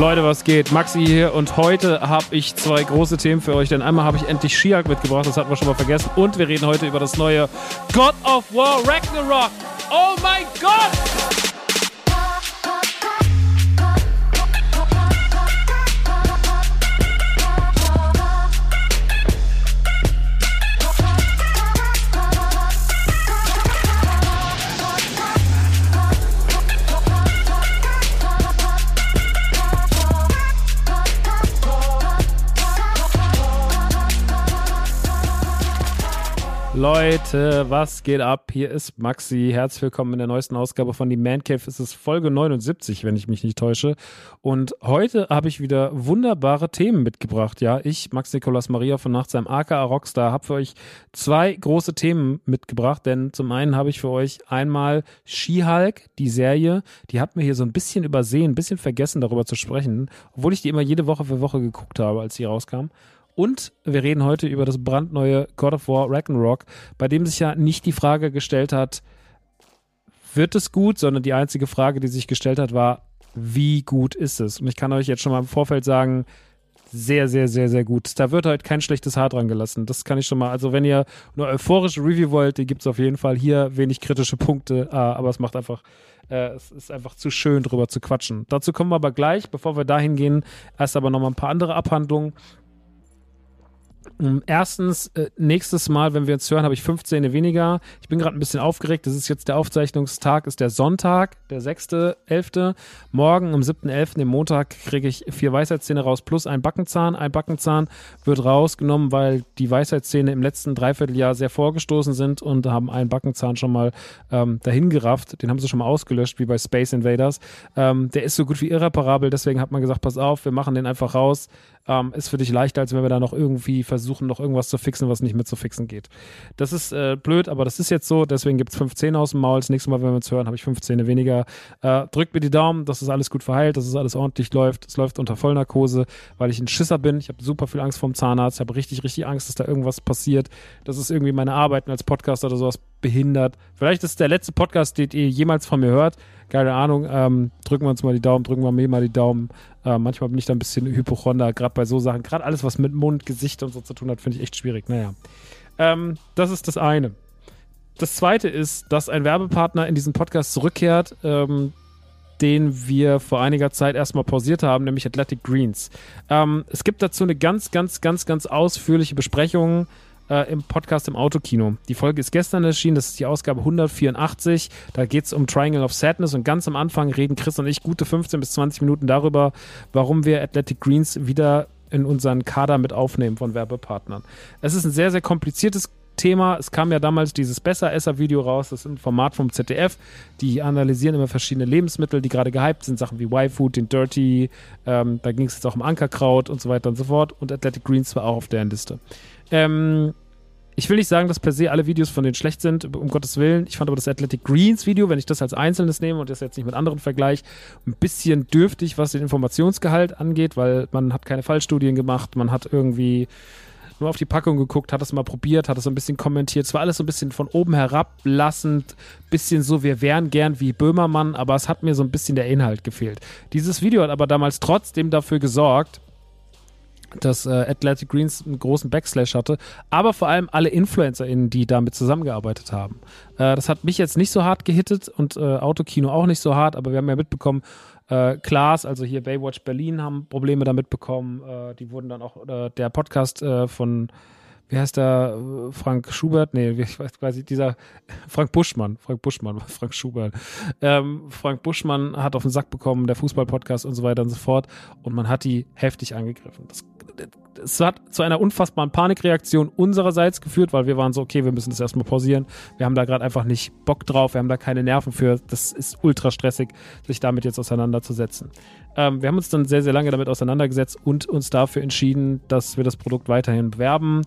Leute, was geht? Maxi hier und heute habe ich zwei große Themen für euch, denn einmal habe ich endlich Shiak mitgebracht, das hatten wir schon mal vergessen und wir reden heute über das neue God of War Ragnarok. Oh mein Gott! Leute, was geht ab? Hier ist Maxi. Herzlich willkommen in der neuesten Ausgabe von die Man Cave. Es ist Folge 79, wenn ich mich nicht täusche. Und heute habe ich wieder wunderbare Themen mitgebracht. Ja, ich, Max Nikolas Maria von Nachts am aka Rockstar, habe für euch zwei große Themen mitgebracht. Denn zum einen habe ich für euch einmal She-Hulk, die Serie. Die hat mir hier so ein bisschen übersehen, ein bisschen vergessen, darüber zu sprechen. Obwohl ich die immer jede Woche für Woche geguckt habe, als sie rauskam. Und wir reden heute über das brandneue God of War Ragnarok, bei dem sich ja nicht die Frage gestellt hat, wird es gut, sondern die einzige Frage, die sich gestellt hat, war, wie gut ist es? Und ich kann euch jetzt schon mal im Vorfeld sagen, sehr, sehr, sehr, sehr gut. Da wird heute kein schlechtes Haar dran gelassen. Das kann ich schon mal. Also, wenn ihr nur euphorische Review wollt, die gibt es auf jeden Fall hier wenig kritische Punkte, ah, aber es macht einfach, äh, es ist einfach zu schön, drüber zu quatschen. Dazu kommen wir aber gleich. Bevor wir dahin gehen, erst aber noch mal ein paar andere Abhandlungen. Ähm, erstens, äh, nächstes Mal, wenn wir uns hören, habe ich 15 weniger. Ich bin gerade ein bisschen aufgeregt. Das ist jetzt der Aufzeichnungstag, ist der Sonntag, der 6.11. Morgen am 7.11., dem Montag, kriege ich vier Weisheitszähne raus plus ein Backenzahn. Ein Backenzahn wird rausgenommen, weil die Weisheitszähne im letzten Dreivierteljahr sehr vorgestoßen sind und haben einen Backenzahn schon mal ähm, dahin gerafft. Den haben sie schon mal ausgelöscht, wie bei Space Invaders. Ähm, der ist so gut wie irreparabel, deswegen hat man gesagt, pass auf, wir machen den einfach raus. Ähm, ist für dich leichter, als wenn wir da noch irgendwie versuchen, noch irgendwas zu fixen, was nicht mit zu fixen geht. Das ist äh, blöd, aber das ist jetzt so. Deswegen gibt es 15 aus dem Maul. Das nächste Mal, wenn wir uns hören, habe ich 15 weniger. Äh, drückt mir die Daumen, dass es das alles gut verheilt, dass es alles ordentlich läuft. Es läuft unter Vollnarkose, weil ich ein Schisser bin. Ich habe super viel Angst vor dem Zahnarzt. Ich habe richtig, richtig Angst, dass da irgendwas passiert. Das ist irgendwie meine Arbeiten als Podcaster oder sowas behindert. Vielleicht ist es der letzte Podcast, den ihr jemals von mir hört. Keine Ahnung. Ähm, drücken wir uns mal die Daumen, drücken wir mir mal die Daumen. Äh, manchmal bin ich da ein bisschen Hypochonder, gerade bei so Sachen. Gerade alles, was mit Mund, Gesicht und so zu tun hat, finde ich echt schwierig. Naja. Ähm, das ist das eine. Das zweite ist, dass ein Werbepartner in diesen Podcast zurückkehrt, ähm, den wir vor einiger Zeit erstmal pausiert haben, nämlich Athletic Greens. Ähm, es gibt dazu eine ganz, ganz, ganz, ganz ausführliche Besprechung äh, im Podcast im Autokino. Die Folge ist gestern erschienen, das ist die Ausgabe 184. Da geht es um Triangle of Sadness und ganz am Anfang reden Chris und ich gute 15 bis 20 Minuten darüber, warum wir Athletic Greens wieder in unseren Kader mit aufnehmen von Werbepartnern. Es ist ein sehr, sehr kompliziertes Thema. Es kam ja damals dieses Besser-Esser-Video raus. Das ist ein Format vom ZDF. Die analysieren immer verschiedene Lebensmittel, die gerade gehypt sind. Sachen wie Y-Food, den Dirty. Ähm, da ging es jetzt auch um Ankerkraut und so weiter und so fort. Und Athletic Greens war auch auf deren Liste. Ähm, ich will nicht sagen, dass per se alle Videos von denen schlecht sind, um Gottes Willen. Ich fand aber das Athletic Greens Video, wenn ich das als einzelnes nehme und das jetzt nicht mit anderen vergleiche, ein bisschen dürftig, was den Informationsgehalt angeht, weil man hat keine Fallstudien gemacht, man hat irgendwie nur auf die Packung geguckt, hat es mal probiert, hat es so ein bisschen kommentiert. Es war alles so ein bisschen von oben herablassend, bisschen so, wir wären gern wie Böhmermann, aber es hat mir so ein bisschen der Inhalt gefehlt. Dieses Video hat aber damals trotzdem dafür gesorgt, dass äh, Athletic Greens einen großen Backslash hatte, aber vor allem alle InfluencerInnen, die damit zusammengearbeitet haben. Äh, das hat mich jetzt nicht so hart gehittet und äh, Autokino auch nicht so hart, aber wir haben ja mitbekommen, äh, Klaas, also hier Baywatch Berlin, haben Probleme damit bekommen. Äh, die wurden dann auch, äh, der Podcast äh, von wie heißt der, Frank Schubert? Nee, ich weiß quasi, dieser Frank Buschmann, Frank Buschmann, Frank Schubert. Ähm, Frank Buschmann hat auf den Sack bekommen, der Fußballpodcast und so weiter und so fort. Und man hat die heftig angegriffen. Das, es hat zu einer unfassbaren Panikreaktion unsererseits geführt, weil wir waren so, okay, wir müssen das erstmal pausieren. Wir haben da gerade einfach nicht Bock drauf, wir haben da keine Nerven für. Das ist ultra stressig, sich damit jetzt auseinanderzusetzen. Ähm, wir haben uns dann sehr, sehr lange damit auseinandergesetzt und uns dafür entschieden, dass wir das Produkt weiterhin bewerben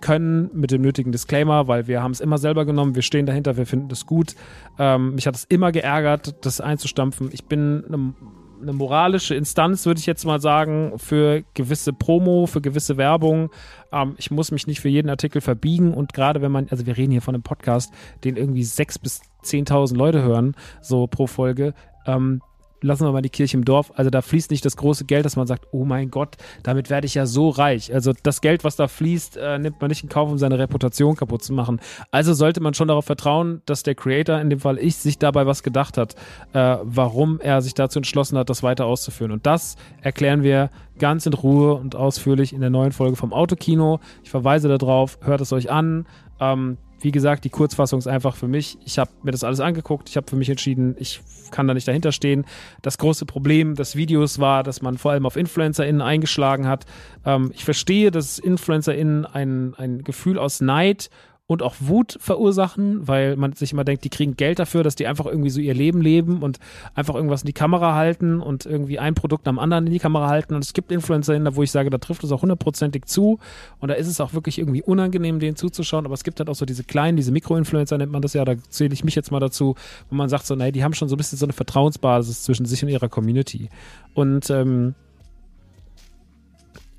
können mit dem nötigen Disclaimer, weil wir haben es immer selber genommen, wir stehen dahinter, wir finden es gut. Ähm, mich hat es immer geärgert, das einzustampfen. Ich bin eine, eine moralische Instanz, würde ich jetzt mal sagen, für gewisse Promo, für gewisse Werbung. Ähm, ich muss mich nicht für jeden Artikel verbiegen und gerade wenn man, also wir reden hier von einem Podcast, den irgendwie sechs bis 10.000 Leute hören, so pro Folge, ähm, lassen wir mal die Kirche im Dorf. Also da fließt nicht das große Geld, dass man sagt, oh mein Gott, damit werde ich ja so reich. Also das Geld, was da fließt, äh, nimmt man nicht in Kauf, um seine Reputation kaputt zu machen. Also sollte man schon darauf vertrauen, dass der Creator, in dem Fall ich, sich dabei was gedacht hat, äh, warum er sich dazu entschlossen hat, das weiter auszuführen. Und das erklären wir ganz in Ruhe und ausführlich in der neuen Folge vom Autokino. Ich verweise darauf, hört es euch an. Ähm, wie gesagt, die Kurzfassung ist einfach für mich. Ich habe mir das alles angeguckt. Ich habe für mich entschieden, ich kann da nicht dahinter stehen. Das große Problem des Videos war, dass man vor allem auf InfluencerInnen eingeschlagen hat. Ähm, ich verstehe, dass InfluencerInnen ein, ein Gefühl aus Neid und auch Wut verursachen, weil man sich immer denkt, die kriegen Geld dafür, dass die einfach irgendwie so ihr Leben leben und einfach irgendwas in die Kamera halten und irgendwie ein Produkt am anderen in die Kamera halten. Und es gibt Influencer, wo ich sage, da trifft es auch hundertprozentig zu und da ist es auch wirklich irgendwie unangenehm, denen zuzuschauen. Aber es gibt halt auch so diese kleinen, diese Mikroinfluencer nennt man das ja, da zähle ich mich jetzt mal dazu, wo man sagt so, nee, die haben schon so ein bisschen so eine Vertrauensbasis zwischen sich und ihrer Community. Und ähm,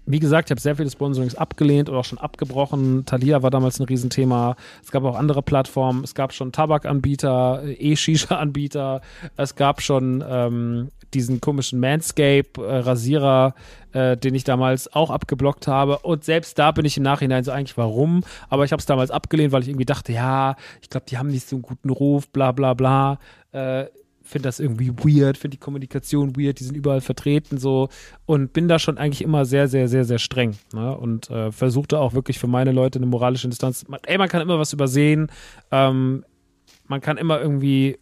wie gesagt, ich habe sehr viele Sponsorings abgelehnt oder auch schon abgebrochen. Thalia war damals ein Riesenthema. Es gab auch andere Plattformen. Es gab schon Tabakanbieter, E-Shisha-Anbieter. Es gab schon ähm, diesen komischen Manscape-Rasierer, äh, den ich damals auch abgeblockt habe. Und selbst da bin ich im Nachhinein so eigentlich, warum? Aber ich habe es damals abgelehnt, weil ich irgendwie dachte, ja, ich glaube, die haben nicht so einen guten Ruf, bla bla bla. Äh, finde das irgendwie weird, finde die Kommunikation weird, die sind überall vertreten so und bin da schon eigentlich immer sehr, sehr, sehr, sehr streng ne? und äh, versuchte auch wirklich für meine Leute eine moralische Instanz. Man, ey, man kann immer was übersehen, ähm, man kann immer irgendwie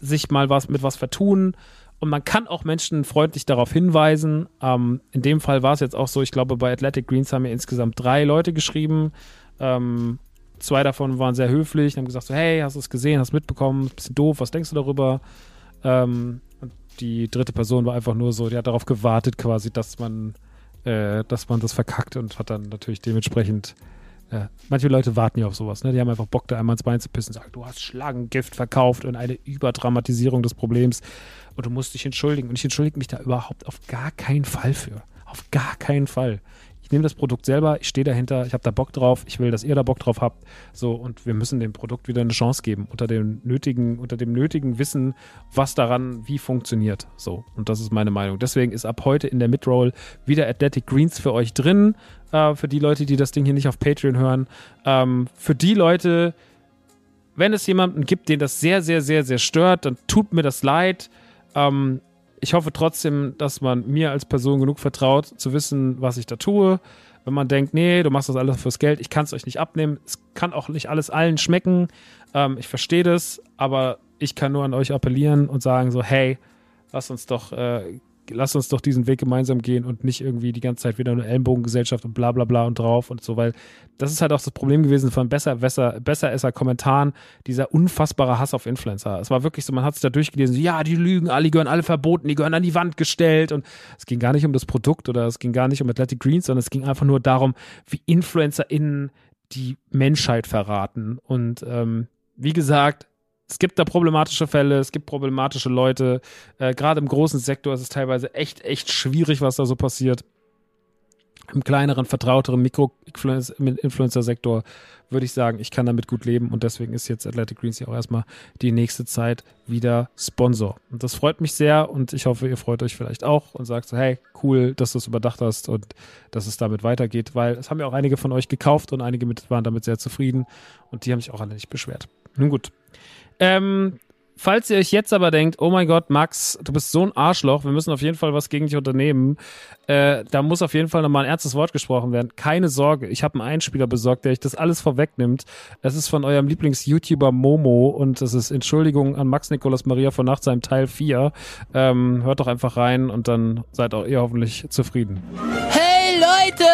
sich mal was mit was vertun und man kann auch Menschen freundlich darauf hinweisen. Ähm, in dem Fall war es jetzt auch so, ich glaube, bei Athletic Greens haben mir insgesamt drei Leute geschrieben. Ähm, Zwei davon waren sehr höflich, haben gesagt so, hey, hast du es gesehen, hast mitbekommen, bisschen doof, was denkst du darüber? Ähm, und die dritte Person war einfach nur so, die hat darauf gewartet quasi, dass man äh, dass man das verkackt und hat dann natürlich dementsprechend ja, äh, manche Leute warten ja auf sowas, ne? Die haben einfach Bock, da einmal ins Bein zu pissen und sagen, du hast Schlangengift verkauft und eine Überdramatisierung des Problems und du musst dich entschuldigen. Und ich entschuldige mich da überhaupt auf gar keinen Fall für. Auf gar keinen Fall ich nehme das Produkt selber, ich stehe dahinter, ich habe da Bock drauf, ich will, dass ihr da Bock drauf habt. So, und wir müssen dem Produkt wieder eine Chance geben, unter dem nötigen, unter dem nötigen Wissen, was daran wie funktioniert. So, und das ist meine Meinung. Deswegen ist ab heute in der Midroll wieder Athletic Greens für euch drin. Äh, für die Leute, die das Ding hier nicht auf Patreon hören. Ähm, für die Leute, wenn es jemanden gibt, den das sehr, sehr, sehr, sehr stört, dann tut mir das leid. Ähm, ich hoffe trotzdem, dass man mir als Person genug vertraut, zu wissen, was ich da tue. Wenn man denkt, nee, du machst das alles fürs Geld, ich kann es euch nicht abnehmen. Es kann auch nicht alles allen schmecken. Ähm, ich verstehe das, aber ich kann nur an euch appellieren und sagen so, hey, lass uns doch äh, lass uns doch diesen Weg gemeinsam gehen und nicht irgendwie die ganze Zeit wieder eine Ellenbogengesellschaft und bla bla bla und drauf und so, weil das ist halt auch das Problem gewesen von besser, besser, besser esser Kommentaren, dieser unfassbare Hass auf Influencer. Es war wirklich so, man hat sich da durchgelesen, so, ja, die lügen alle, die gehören alle verboten, die gehören an die Wand gestellt und es ging gar nicht um das Produkt oder es ging gar nicht um Athletic Greens, sondern es ging einfach nur darum, wie InfluencerInnen die Menschheit verraten und ähm, wie gesagt, es gibt da problematische Fälle, es gibt problematische Leute. Äh, Gerade im großen Sektor ist es teilweise echt, echt schwierig, was da so passiert. Im kleineren, vertrauteren Mikro-Influencer-Sektor würde ich sagen, ich kann damit gut leben und deswegen ist jetzt Athletic Greens ja auch erstmal die nächste Zeit wieder Sponsor. Und das freut mich sehr und ich hoffe, ihr freut euch vielleicht auch und sagt so, hey, cool, dass du es überdacht hast und dass es damit weitergeht, weil es haben ja auch einige von euch gekauft und einige waren damit sehr zufrieden und die haben sich auch alle nicht beschwert. Nun gut. Ähm, falls ihr euch jetzt aber denkt, oh mein Gott, Max, du bist so ein Arschloch, wir müssen auf jeden Fall was gegen dich unternehmen, äh, da muss auf jeden Fall nochmal ein ernstes Wort gesprochen werden. Keine Sorge, ich habe einen Einspieler besorgt, der euch das alles vorwegnimmt. Es ist von eurem Lieblings-YouTuber Momo und es ist Entschuldigung an Max Nikolas Maria von Nachtsheim Teil 4. Ähm, hört doch einfach rein und dann seid auch ihr hoffentlich zufrieden. Hey! Leute,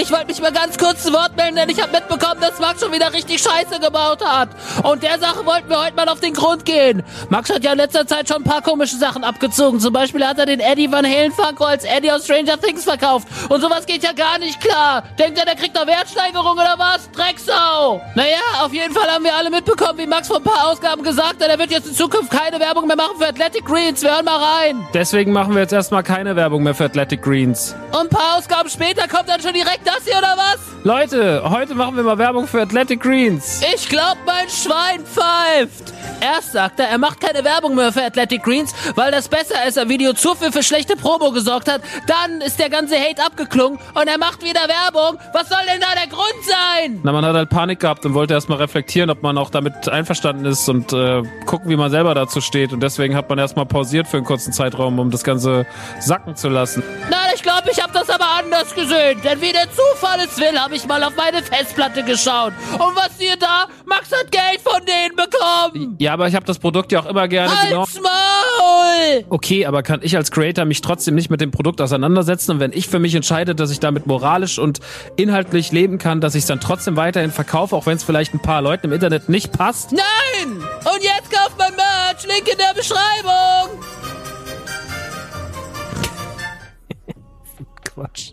ich wollte mich mal ganz kurz zu Wort melden, denn ich habe mitbekommen, dass Max schon wieder richtig Scheiße gebaut hat. Und der Sache wollten wir heute mal auf den Grund gehen. Max hat ja in letzter Zeit schon ein paar komische Sachen abgezogen. Zum Beispiel hat er den Eddie Van Halen Funko als Eddie aus Stranger Things verkauft. Und sowas geht ja gar nicht klar. Denkt er, der kriegt noch Wertsteigerung oder was? Drecksau! Naja, auf jeden Fall haben wir alle mitbekommen, wie Max vor ein paar Ausgaben gesagt hat, er wird jetzt in Zukunft keine Werbung mehr machen für Athletic Greens. Wir hören mal rein. Deswegen machen wir jetzt erstmal keine Werbung mehr für Athletic Greens. Und ein paar Ausgaben später kommt dann schon direkt das hier oder was? Leute, heute machen wir mal Werbung für Athletic Greens. Ich glaub, mein Schwein pfeift. Erst sagt er, er macht keine Werbung mehr für Athletic Greens, weil das Besseresser-Video zu viel für schlechte Promo gesorgt hat. Dann ist der ganze Hate abgeklungen und er macht wieder Werbung. Was soll denn da der Grund sein? Na, man hat halt Panik gehabt und wollte erstmal reflektieren, ob man auch damit einverstanden ist und äh, gucken, wie man selber dazu steht. Und deswegen hat man erstmal pausiert für einen kurzen Zeitraum, um das Ganze sacken zu lassen. Nein, ich glaube, ich habe das aber anders gesehen. Denn wie der Zufall es will, habe ich mal auf meine Festplatte geschaut. Und was ihr da? Max hat Geld von denen bekommen. Ja, aber ich habe das Produkt ja auch immer gerne Halt's genau. Maul! Okay, aber kann ich als Creator mich trotzdem nicht mit dem Produkt auseinandersetzen? Und wenn ich für mich entscheide, dass ich damit moralisch und inhaltlich leben kann, dass ich es dann trotzdem weiterhin verkaufe, auch wenn es vielleicht ein paar Leuten im Internet nicht passt? Nein! Und jetzt kauft mein Merch! Link in der Beschreibung! Quatsch.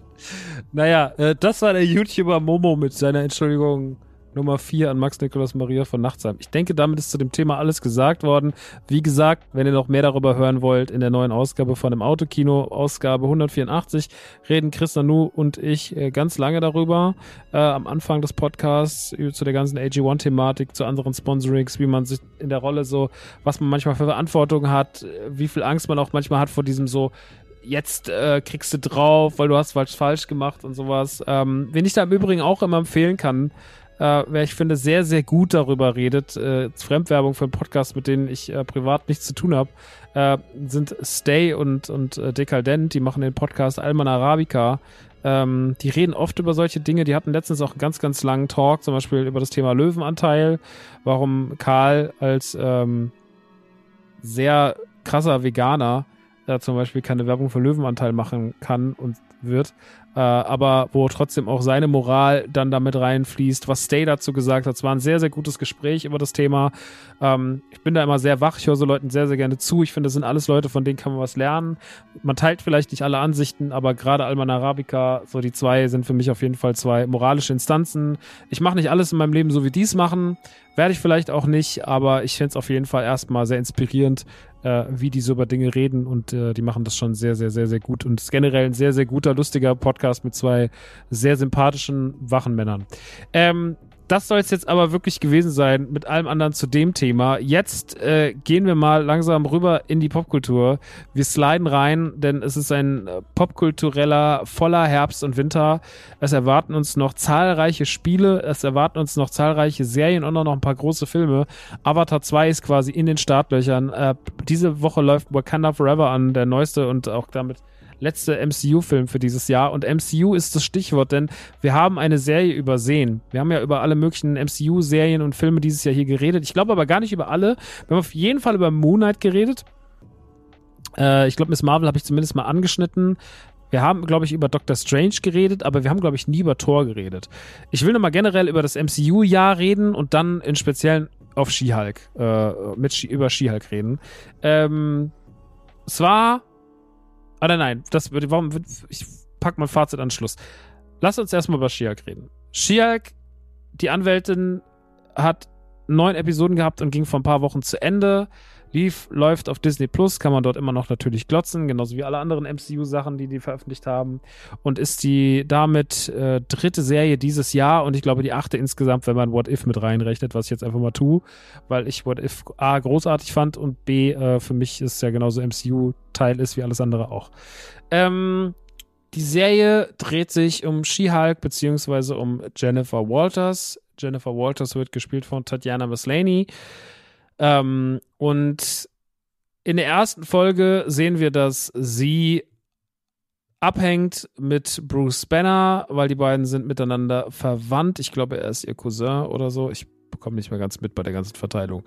Naja, äh, das war der YouTuber Momo mit seiner Entschuldigung Nummer 4 an Max Nikolaus Maria von Nachtsheim. Ich denke, damit ist zu dem Thema alles gesagt worden. Wie gesagt, wenn ihr noch mehr darüber hören wollt, in der neuen Ausgabe von dem Autokino, Ausgabe 184, reden Chris Nanu und ich äh, ganz lange darüber. Äh, am Anfang des Podcasts zu der ganzen AG1-Thematik, zu anderen Sponsorings, wie man sich in der Rolle so, was man manchmal für Verantwortung hat, wie viel Angst man auch manchmal hat vor diesem so, jetzt äh, kriegst du drauf, weil du hast was falsch gemacht und sowas. Ähm, wen ich da im Übrigen auch immer empfehlen kann, äh, wer ich finde sehr, sehr gut darüber redet, äh, Fremdwerbung für einen Podcast, mit denen ich äh, privat nichts zu tun habe, äh, sind Stay und, und äh, Dekadent, die machen den Podcast Alman Arabica. Ähm, die reden oft über solche Dinge. Die hatten letztens auch einen ganz, ganz langen Talk, zum Beispiel über das Thema Löwenanteil, warum Karl als ähm, sehr krasser Veganer da zum Beispiel keine Werbung für Löwenanteil machen kann und wird. Äh, aber wo trotzdem auch seine Moral dann damit reinfließt, was Stay dazu gesagt hat. Es war ein sehr, sehr gutes Gespräch über das Thema. Ähm, ich bin da immer sehr wach, ich höre so Leuten sehr, sehr gerne zu. Ich finde, das sind alles Leute, von denen kann man was lernen. Man teilt vielleicht nicht alle Ansichten, aber gerade Alman Arabica, so die zwei sind für mich auf jeden Fall zwei moralische Instanzen. Ich mache nicht alles in meinem Leben so, wie die es machen. Werde ich vielleicht auch nicht, aber ich finde es auf jeden Fall erstmal sehr inspirierend, äh, wie die so über Dinge reden und äh, die machen das schon sehr, sehr, sehr, sehr gut und ist generell ein sehr, sehr guter, lustiger Podcast mit zwei sehr sympathischen, wachen Männern. Ähm, das soll es jetzt aber wirklich gewesen sein mit allem anderen zu dem Thema. Jetzt äh, gehen wir mal langsam rüber in die Popkultur. Wir sliden rein, denn es ist ein äh, popkultureller, voller Herbst und Winter. Es erwarten uns noch zahlreiche Spiele, es erwarten uns noch zahlreiche Serien und auch noch ein paar große Filme. Avatar 2 ist quasi in den Startlöchern. Äh, diese Woche läuft Wakanda Forever an, der neueste und auch damit letzte MCU-Film für dieses Jahr. Und MCU ist das Stichwort, denn wir haben eine Serie übersehen. Wir haben ja über alle möglichen MCU-Serien und Filme dieses Jahr hier geredet. Ich glaube aber gar nicht über alle. Wir haben auf jeden Fall über Moon Knight geredet. Äh, ich glaube, Miss Marvel habe ich zumindest mal angeschnitten. Wir haben, glaube ich, über Doctor Strange geredet, aber wir haben, glaube ich, nie über Thor geredet. Ich will nochmal generell über das MCU-Jahr reden und dann in Speziellen auf She-Hulk, äh, mit über She-Hulk reden. Ähm, es war Ah, nein, nein, das würde, warum, ich pack mein Fazit an Schluss. Lass uns erstmal über Shiak reden. Shiak, die Anwältin, hat neun Episoden gehabt und ging vor ein paar Wochen zu Ende. Lief, läuft auf Disney Plus, kann man dort immer noch natürlich glotzen, genauso wie alle anderen MCU-Sachen, die die veröffentlicht haben. Und ist die damit äh, dritte Serie dieses Jahr und ich glaube die achte insgesamt, wenn man What If mit reinrechnet, was ich jetzt einfach mal tue, weil ich What If A großartig fand und B äh, für mich ist ja genauso MCU-Teil ist wie alles andere auch. Ähm, die Serie dreht sich um She-Hulk beziehungsweise um Jennifer Walters. Jennifer Walters wird gespielt von Tatjana Maslany. Ähm, und in der ersten Folge sehen wir, dass sie abhängt mit Bruce Banner, weil die beiden sind miteinander verwandt. Ich glaube, er ist ihr Cousin oder so. Ich bekomme nicht mehr ganz mit bei der ganzen Verteilung.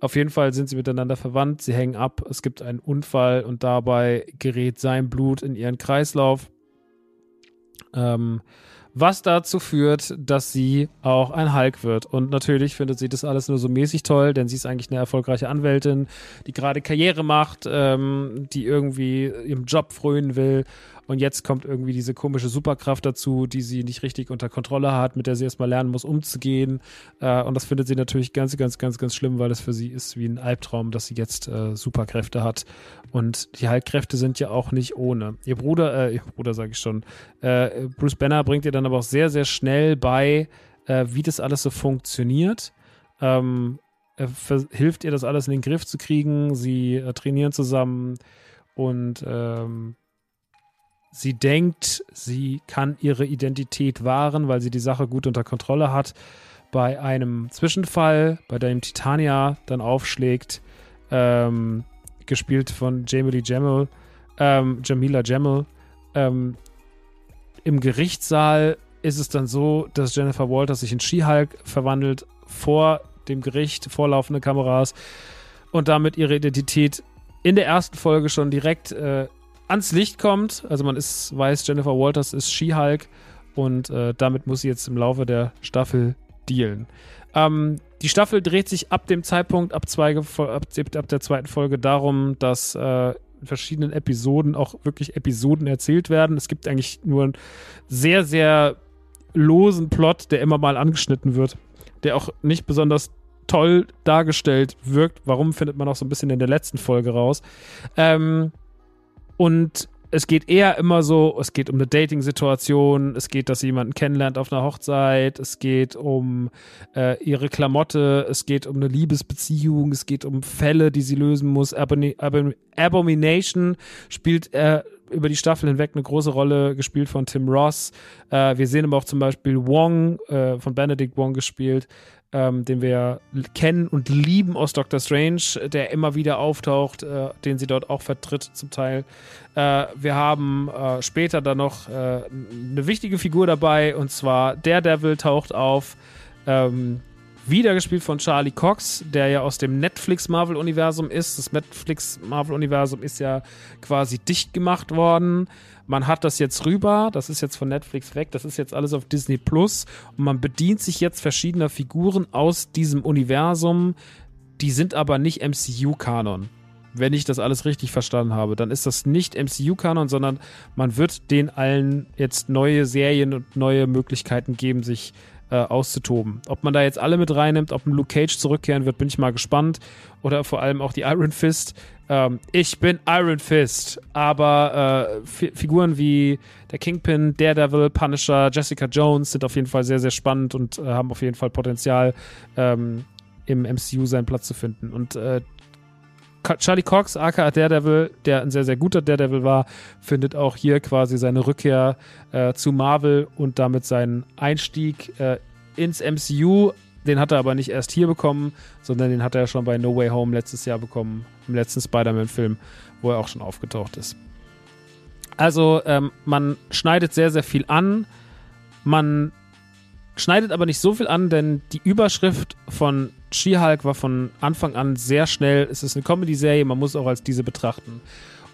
Auf jeden Fall sind sie miteinander verwandt. Sie hängen ab. Es gibt einen Unfall und dabei gerät sein Blut in ihren Kreislauf. Ähm, was dazu führt, dass sie auch ein Hulk wird. Und natürlich findet sie das alles nur so mäßig toll, denn sie ist eigentlich eine erfolgreiche Anwältin, die gerade Karriere macht, ähm, die irgendwie ihrem Job frönen will und jetzt kommt irgendwie diese komische Superkraft dazu, die sie nicht richtig unter Kontrolle hat, mit der sie erstmal lernen muss, umzugehen. Äh, und das findet sie natürlich ganz, ganz, ganz, ganz schlimm, weil es für sie ist wie ein Albtraum, dass sie jetzt äh, Superkräfte hat. Und die Heilkräfte sind ja auch nicht ohne. Ihr Bruder, äh, ihr Bruder sage ich schon, äh, Bruce Banner bringt ihr dann aber auch sehr, sehr schnell bei, äh, wie das alles so funktioniert. Ähm, er hilft ihr, das alles in den Griff zu kriegen. Sie äh, trainieren zusammen und ähm, Sie denkt, sie kann ihre Identität wahren, weil sie die Sache gut unter Kontrolle hat. Bei einem Zwischenfall, bei dem Titania dann aufschlägt, ähm, gespielt von Jamie Jamil, ähm, Jamila Jamil, ähm, im Gerichtssaal ist es dann so, dass Jennifer Walters sich in She-Hulk verwandelt, vor dem Gericht, vorlaufende Kameras und damit ihre Identität in der ersten Folge schon direkt äh, ans Licht kommt. Also man ist, weiß, Jennifer Walters ist She-Hulk und äh, damit muss sie jetzt im Laufe der Staffel dealen. Ähm, die Staffel dreht sich ab dem Zeitpunkt, ab, zwei, ab, ab der zweiten Folge darum, dass äh, in verschiedenen Episoden auch wirklich Episoden erzählt werden. Es gibt eigentlich nur einen sehr, sehr losen Plot, der immer mal angeschnitten wird, der auch nicht besonders toll dargestellt wirkt. Warum findet man auch so ein bisschen in der letzten Folge raus. Ähm, und es geht eher immer so, es geht um eine Dating-Situation, es geht, dass sie jemanden kennenlernt auf einer Hochzeit, es geht um äh, ihre Klamotte, es geht um eine Liebesbeziehung, es geht um Fälle, die sie lösen muss. Abon Abomination spielt äh, über die Staffel hinweg eine große Rolle, gespielt von Tim Ross. Äh, wir sehen aber auch zum Beispiel Wong, äh, von Benedict Wong gespielt, ähm, den wir kennen und lieben aus Doctor Strange, der immer wieder auftaucht, äh, den sie dort auch vertritt zum Teil. Äh, wir haben äh, später dann noch äh, eine wichtige Figur dabei und zwar Daredevil taucht auf. Ähm, wieder gespielt von Charlie Cox, der ja aus dem Netflix-Marvel-Universum ist. Das Netflix-Marvel-Universum ist ja quasi dicht gemacht worden. Man hat das jetzt rüber, das ist jetzt von Netflix weg, das ist jetzt alles auf Disney Plus und man bedient sich jetzt verschiedener Figuren aus diesem Universum, die sind aber nicht MCU-Kanon. Wenn ich das alles richtig verstanden habe, dann ist das nicht MCU-Kanon, sondern man wird den allen jetzt neue Serien und neue Möglichkeiten geben, sich äh, auszutoben. Ob man da jetzt alle mit reinnimmt, ob ein Luke Cage zurückkehren wird, bin ich mal gespannt. Oder vor allem auch die Iron Fist. Ähm, ich bin Iron Fist, aber äh, Figuren wie der Kingpin, Daredevil, Punisher, Jessica Jones sind auf jeden Fall sehr, sehr spannend und äh, haben auf jeden Fall Potenzial, ähm, im MCU seinen Platz zu finden. Und äh, Charlie Cox, aka Daredevil, der ein sehr, sehr guter Daredevil war, findet auch hier quasi seine Rückkehr äh, zu Marvel und damit seinen Einstieg äh, ins MCU. Den hat er aber nicht erst hier bekommen, sondern den hat er schon bei No Way Home letztes Jahr bekommen, im letzten Spider-Man-Film, wo er auch schon aufgetaucht ist. Also, ähm, man schneidet sehr, sehr viel an. Man schneidet aber nicht so viel an, denn die Überschrift von She-Hulk war von Anfang an sehr schnell. Es ist eine Comedy-Serie, man muss auch als diese betrachten.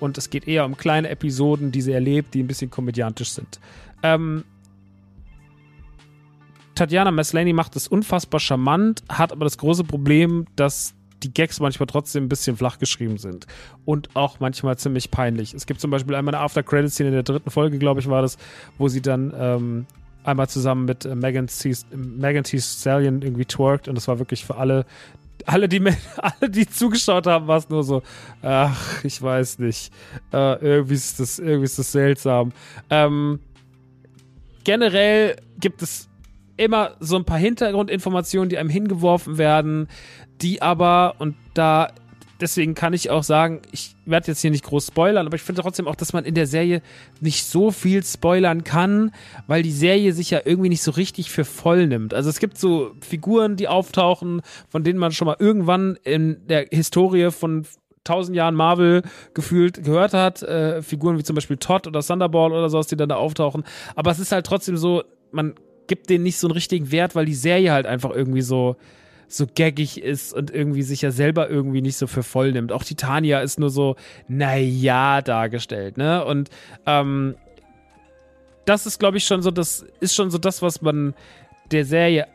Und es geht eher um kleine Episoden, die sie erlebt, die ein bisschen komödiantisch sind. Ähm, Tatjana Maslany macht es unfassbar charmant, hat aber das große Problem, dass die Gags manchmal trotzdem ein bisschen flach geschrieben sind und auch manchmal ziemlich peinlich. Es gibt zum Beispiel einmal eine After-Credit-Szene in der dritten Folge, glaube ich, war das, wo sie dann ähm, einmal zusammen mit äh, Megan Thee Stallion irgendwie twerkt und das war wirklich für alle, alle die, alle, die zugeschaut haben, war es nur so, ach, ich weiß nicht, äh, irgendwie, ist das, irgendwie ist das seltsam. Ähm, generell gibt es immer so ein paar Hintergrundinformationen, die einem hingeworfen werden, die aber, und da deswegen kann ich auch sagen, ich werde jetzt hier nicht groß spoilern, aber ich finde trotzdem auch, dass man in der Serie nicht so viel spoilern kann, weil die Serie sich ja irgendwie nicht so richtig für voll nimmt. Also es gibt so Figuren, die auftauchen, von denen man schon mal irgendwann in der Historie von tausend Jahren Marvel gefühlt gehört hat. Äh, Figuren wie zum Beispiel Todd oder Thunderball oder sowas, die dann da auftauchen. Aber es ist halt trotzdem so, man gibt denen nicht so einen richtigen Wert, weil die Serie halt einfach irgendwie so so gaggig ist und irgendwie sich ja selber irgendwie nicht so für voll nimmt. Auch Titania ist nur so, naja, dargestellt, ne? Und ähm, das ist, glaube ich, schon so, das ist schon so das, was man der Serie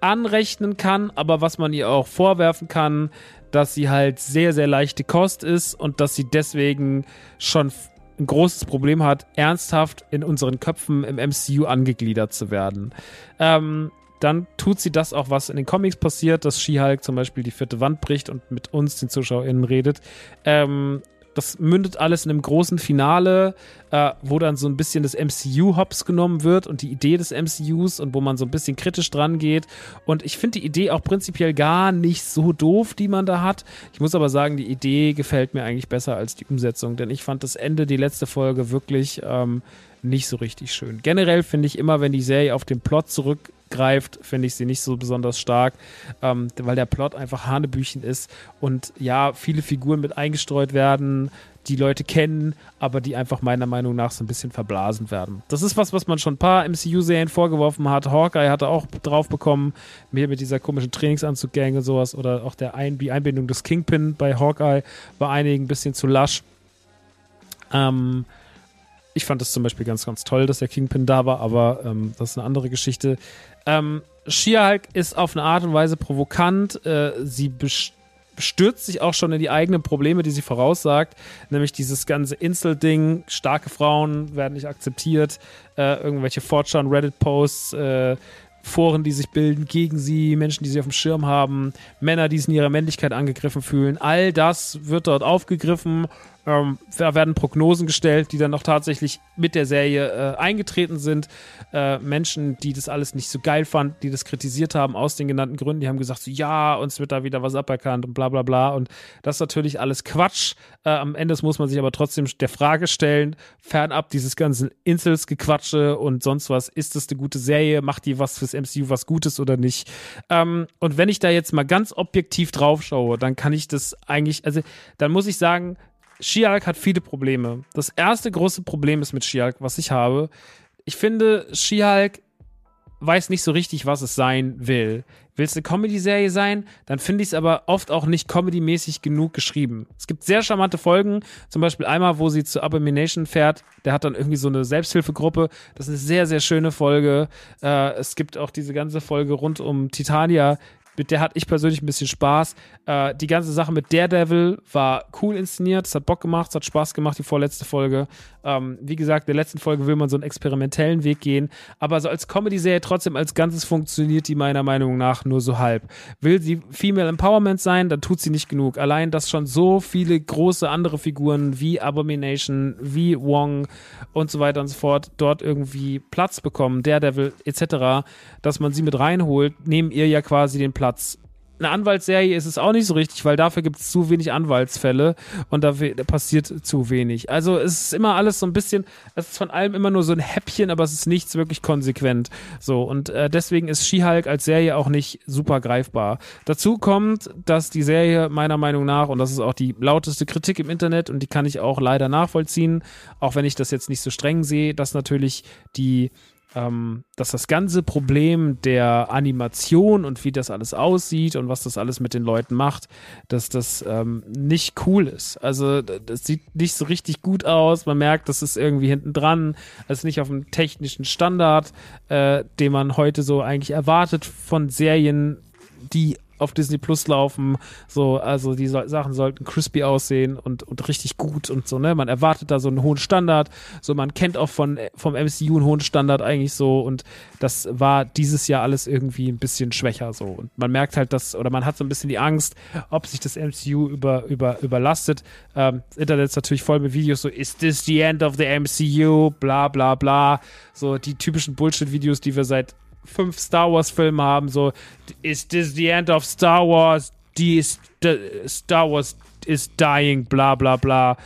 anrechnen kann, aber was man ihr auch vorwerfen kann, dass sie halt sehr, sehr leichte Kost ist und dass sie deswegen schon ein großes Problem hat, ernsthaft in unseren Köpfen im MCU angegliedert zu werden. Ähm, dann tut sie das auch, was in den Comics passiert, dass She-Hulk zum Beispiel die vierte Wand bricht und mit uns, den ZuschauerInnen, redet. Ähm, das mündet alles in einem großen Finale, äh, wo dann so ein bisschen das MCU hops genommen wird und die Idee des MCUs und wo man so ein bisschen kritisch dran geht. Und ich finde die Idee auch prinzipiell gar nicht so doof, die man da hat. Ich muss aber sagen, die Idee gefällt mir eigentlich besser als die Umsetzung, denn ich fand das Ende, die letzte Folge wirklich ähm, nicht so richtig schön. Generell finde ich immer, wenn die Serie auf den Plot zurück greift, finde ich sie nicht so besonders stark, ähm, weil der Plot einfach Hanebüchen ist und ja, viele Figuren mit eingestreut werden, die Leute kennen, aber die einfach meiner Meinung nach so ein bisschen verblasen werden. Das ist was, was man schon ein paar MCU-Serien vorgeworfen hat. Hawkeye hatte auch drauf bekommen, mir mit dieser komischen Trainingsanzug-Gang und sowas oder auch der Ein die Einbindung des Kingpin bei Hawkeye war einigen ein bisschen zu lasch. Ähm, ich fand es zum Beispiel ganz, ganz toll, dass der Kingpin da war, aber ähm, das ist eine andere Geschichte. Ähm, She-Hulk ist auf eine Art und Weise provokant. Äh, sie stürzt sich auch schon in die eigenen Probleme, die sie voraussagt, nämlich dieses ganze Insel-Ding, starke Frauen werden nicht akzeptiert, äh, irgendwelche Fortran, Reddit-Posts, äh, Foren, die sich bilden gegen sie, Menschen, die sie auf dem Schirm haben, Männer, die sich in ihrer Männlichkeit angegriffen fühlen. All das wird dort aufgegriffen ähm, da werden Prognosen gestellt, die dann auch tatsächlich mit der Serie äh, eingetreten sind. Äh, Menschen, die das alles nicht so geil fanden, die das kritisiert haben aus den genannten Gründen, die haben gesagt, so, ja, uns wird da wieder was aberkannt und bla bla bla. Und das ist natürlich alles Quatsch. Äh, am Ende muss man sich aber trotzdem der Frage stellen, fernab dieses ganzen Inselsgequatsche und sonst was, ist das eine gute Serie? Macht die was fürs MCU was Gutes oder nicht? Ähm, und wenn ich da jetzt mal ganz objektiv drauf schaue, dann kann ich das eigentlich, also dann muss ich sagen, Shialk hat viele Probleme. Das erste große Problem ist mit Shialk, was ich habe. Ich finde, Shialk weiß nicht so richtig, was es sein will. Will es eine Comedy-Serie sein? Dann finde ich es aber oft auch nicht comedy-mäßig genug geschrieben. Es gibt sehr charmante Folgen, zum Beispiel einmal, wo sie zu Abomination fährt. Der hat dann irgendwie so eine Selbsthilfegruppe. Das ist eine sehr, sehr schöne Folge. Äh, es gibt auch diese ganze Folge rund um Titania, mit der hatte ich persönlich ein bisschen Spaß. Äh, die ganze Sache mit Daredevil war cool inszeniert, es hat Bock gemacht, es hat Spaß gemacht, die vorletzte Folge. Ähm, wie gesagt, in der letzten Folge will man so einen experimentellen Weg gehen, aber so als Comedy-Serie trotzdem als Ganzes funktioniert die meiner Meinung nach nur so halb. Will sie Female Empowerment sein, dann tut sie nicht genug. Allein, dass schon so viele große andere Figuren wie Abomination, wie Wong und so weiter und so fort dort irgendwie Platz bekommen, Daredevil etc., dass man sie mit reinholt, nehmen ihr ja quasi den Platz Platz. Eine Anwaltsserie ist es auch nicht so richtig, weil dafür gibt es zu wenig Anwaltsfälle und dafür passiert zu wenig. Also es ist immer alles so ein bisschen, es ist von allem immer nur so ein Häppchen, aber es ist nichts wirklich konsequent. So und äh, deswegen ist She-Hulk als Serie auch nicht super greifbar. Dazu kommt, dass die Serie meiner Meinung nach und das ist auch die lauteste Kritik im Internet und die kann ich auch leider nachvollziehen, auch wenn ich das jetzt nicht so streng sehe, dass natürlich die ähm, dass das ganze Problem der Animation und wie das alles aussieht und was das alles mit den Leuten macht, dass das ähm, nicht cool ist. Also das sieht nicht so richtig gut aus. Man merkt, das ist irgendwie hinten dran. Es ist nicht auf dem technischen Standard, äh, den man heute so eigentlich erwartet von Serien, die auf Disney Plus laufen. So, also die so Sachen sollten crispy aussehen und, und richtig gut und so, ne? Man erwartet da so einen hohen Standard. So, man kennt auch von, vom MCU einen hohen Standard eigentlich so und das war dieses Jahr alles irgendwie ein bisschen schwächer so. Und man merkt halt, dass, oder man hat so ein bisschen die Angst, ob sich das MCU über, über, überlastet. Ähm, das Internet ist natürlich voll mit Videos so, is this the end of the MCU? Bla, bla, bla. So die typischen Bullshit-Videos, die wir seit fünf Star Wars Filme haben, so is this the end of Star Wars? Die ist Star Wars is dying, bla bla bla.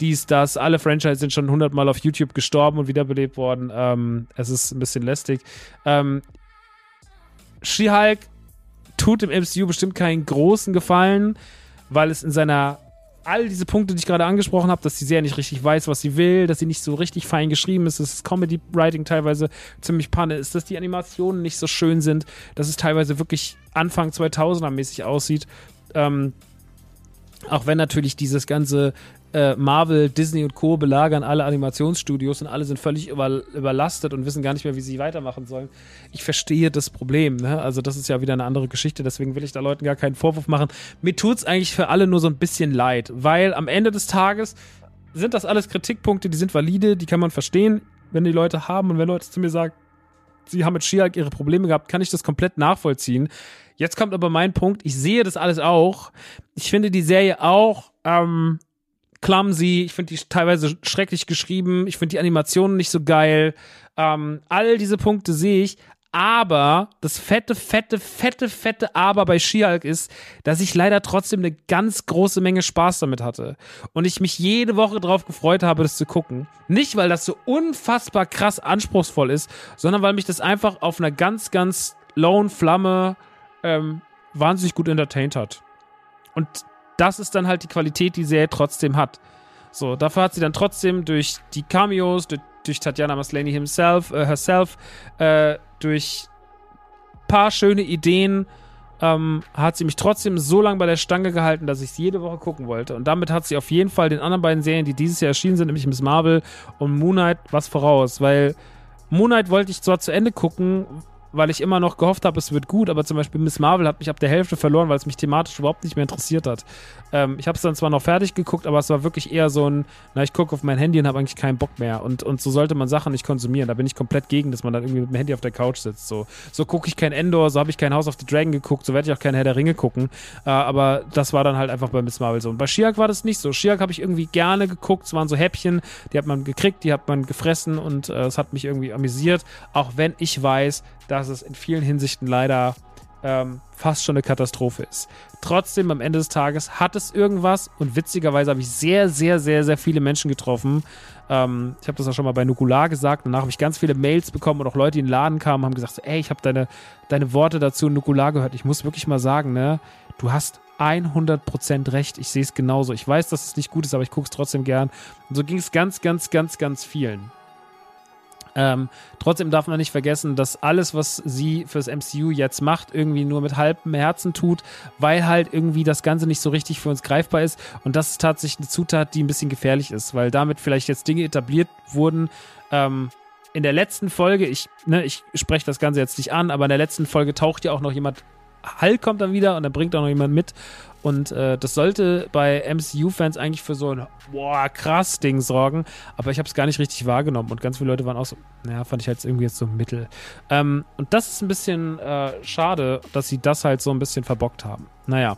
Dies, das, alle Franchise sind schon hundertmal auf YouTube gestorben und wiederbelebt worden. Ähm, es ist ein bisschen lästig. Ähm, She-Hulk tut dem MCU bestimmt keinen großen Gefallen, weil es in seiner all diese Punkte, die ich gerade angesprochen habe, dass die Serie nicht richtig weiß, was sie will, dass sie nicht so richtig fein geschrieben ist, dass das Comedy-Writing teilweise ziemlich panne ist, dass die Animationen nicht so schön sind, dass es teilweise wirklich Anfang 2000er mäßig aussieht. Ähm, auch wenn natürlich dieses ganze äh, Marvel, Disney und Co. belagern alle Animationsstudios und alle sind völlig über, überlastet und wissen gar nicht mehr, wie sie weitermachen sollen. Ich verstehe das Problem. Ne? Also das ist ja wieder eine andere Geschichte, deswegen will ich da Leuten gar keinen Vorwurf machen. Mir tut es eigentlich für alle nur so ein bisschen leid, weil am Ende des Tages sind das alles Kritikpunkte, die sind valide, die kann man verstehen, wenn die Leute haben und wenn Leute zu mir sagen, sie haben mit Shiak ihre Probleme gehabt, kann ich das komplett nachvollziehen. Jetzt kommt aber mein Punkt, ich sehe das alles auch. Ich finde die Serie auch ähm, clumsy, ich finde die teilweise schrecklich geschrieben, ich finde die Animationen nicht so geil. Ähm, all diese Punkte sehe ich, aber das fette, fette, fette, fette Aber bei She-Hulk ist, dass ich leider trotzdem eine ganz große Menge Spaß damit hatte. Und ich mich jede Woche drauf gefreut habe, das zu gucken. Nicht, weil das so unfassbar krass anspruchsvoll ist, sondern weil mich das einfach auf einer ganz, ganz lauen Flamme ähm, wahnsinnig gut entertained hat. Und das ist dann halt die Qualität, die Serie trotzdem hat. So, dafür hat sie dann trotzdem durch die Cameos, durch, durch Tatjana Maslany himself, äh, herself, äh, durch paar schöne Ideen, ähm, hat sie mich trotzdem so lange bei der Stange gehalten, dass ich es jede Woche gucken wollte. Und damit hat sie auf jeden Fall den anderen beiden Serien, die dieses Jahr erschienen sind, nämlich Miss Marvel und Moon Knight, was voraus. Weil Moon Knight wollte ich zwar zu Ende gucken, weil ich immer noch gehofft habe, es wird gut, aber zum Beispiel Miss Marvel hat mich ab der Hälfte verloren, weil es mich thematisch überhaupt nicht mehr interessiert hat. Ähm, ich habe es dann zwar noch fertig geguckt, aber es war wirklich eher so ein, na, ich gucke auf mein Handy und habe eigentlich keinen Bock mehr. Und, und so sollte man Sachen nicht konsumieren. Da bin ich komplett gegen, dass man dann irgendwie mit dem Handy auf der Couch sitzt. So, so gucke ich kein Endor, so habe ich kein House of the Dragon geguckt, so werde ich auch kein Herr der Ringe gucken. Äh, aber das war dann halt einfach bei Miss Marvel so. Und bei Shiak war das nicht so. Shiak habe ich irgendwie gerne geguckt. Es waren so Häppchen, die hat man gekriegt, die hat man gefressen und äh, es hat mich irgendwie amüsiert. Auch wenn ich weiß, dass es in vielen Hinsichten leider ähm, fast schon eine Katastrophe ist. Trotzdem, am Ende des Tages hat es irgendwas und witzigerweise habe ich sehr, sehr, sehr, sehr viele Menschen getroffen. Ähm, ich habe das auch schon mal bei Nukular gesagt. Danach habe ich ganz viele Mails bekommen und auch Leute, die in den Laden kamen, haben gesagt: Ey, ich habe deine, deine Worte dazu in Nukular gehört. Ich muss wirklich mal sagen, ne, du hast 100% recht. Ich sehe es genauso. Ich weiß, dass es nicht gut ist, aber ich gucke es trotzdem gern. Und so ging es ganz, ganz, ganz, ganz vielen. Ähm, trotzdem darf man nicht vergessen, dass alles, was sie fürs MCU jetzt macht, irgendwie nur mit halbem Herzen tut, weil halt irgendwie das Ganze nicht so richtig für uns greifbar ist. Und das ist tatsächlich eine Zutat, die ein bisschen gefährlich ist, weil damit vielleicht jetzt Dinge etabliert wurden. Ähm, in der letzten Folge, ich, ne, ich spreche das Ganze jetzt nicht an, aber in der letzten Folge taucht ja auch noch jemand Hulk kommt dann wieder und dann bringt auch noch jemand mit. Und äh, das sollte bei MCU-Fans eigentlich für so ein boah, krass Ding sorgen. Aber ich habe es gar nicht richtig wahrgenommen. Und ganz viele Leute waren auch so, naja, fand ich halt irgendwie jetzt so mittel. Ähm, und das ist ein bisschen äh, schade, dass sie das halt so ein bisschen verbockt haben. Naja.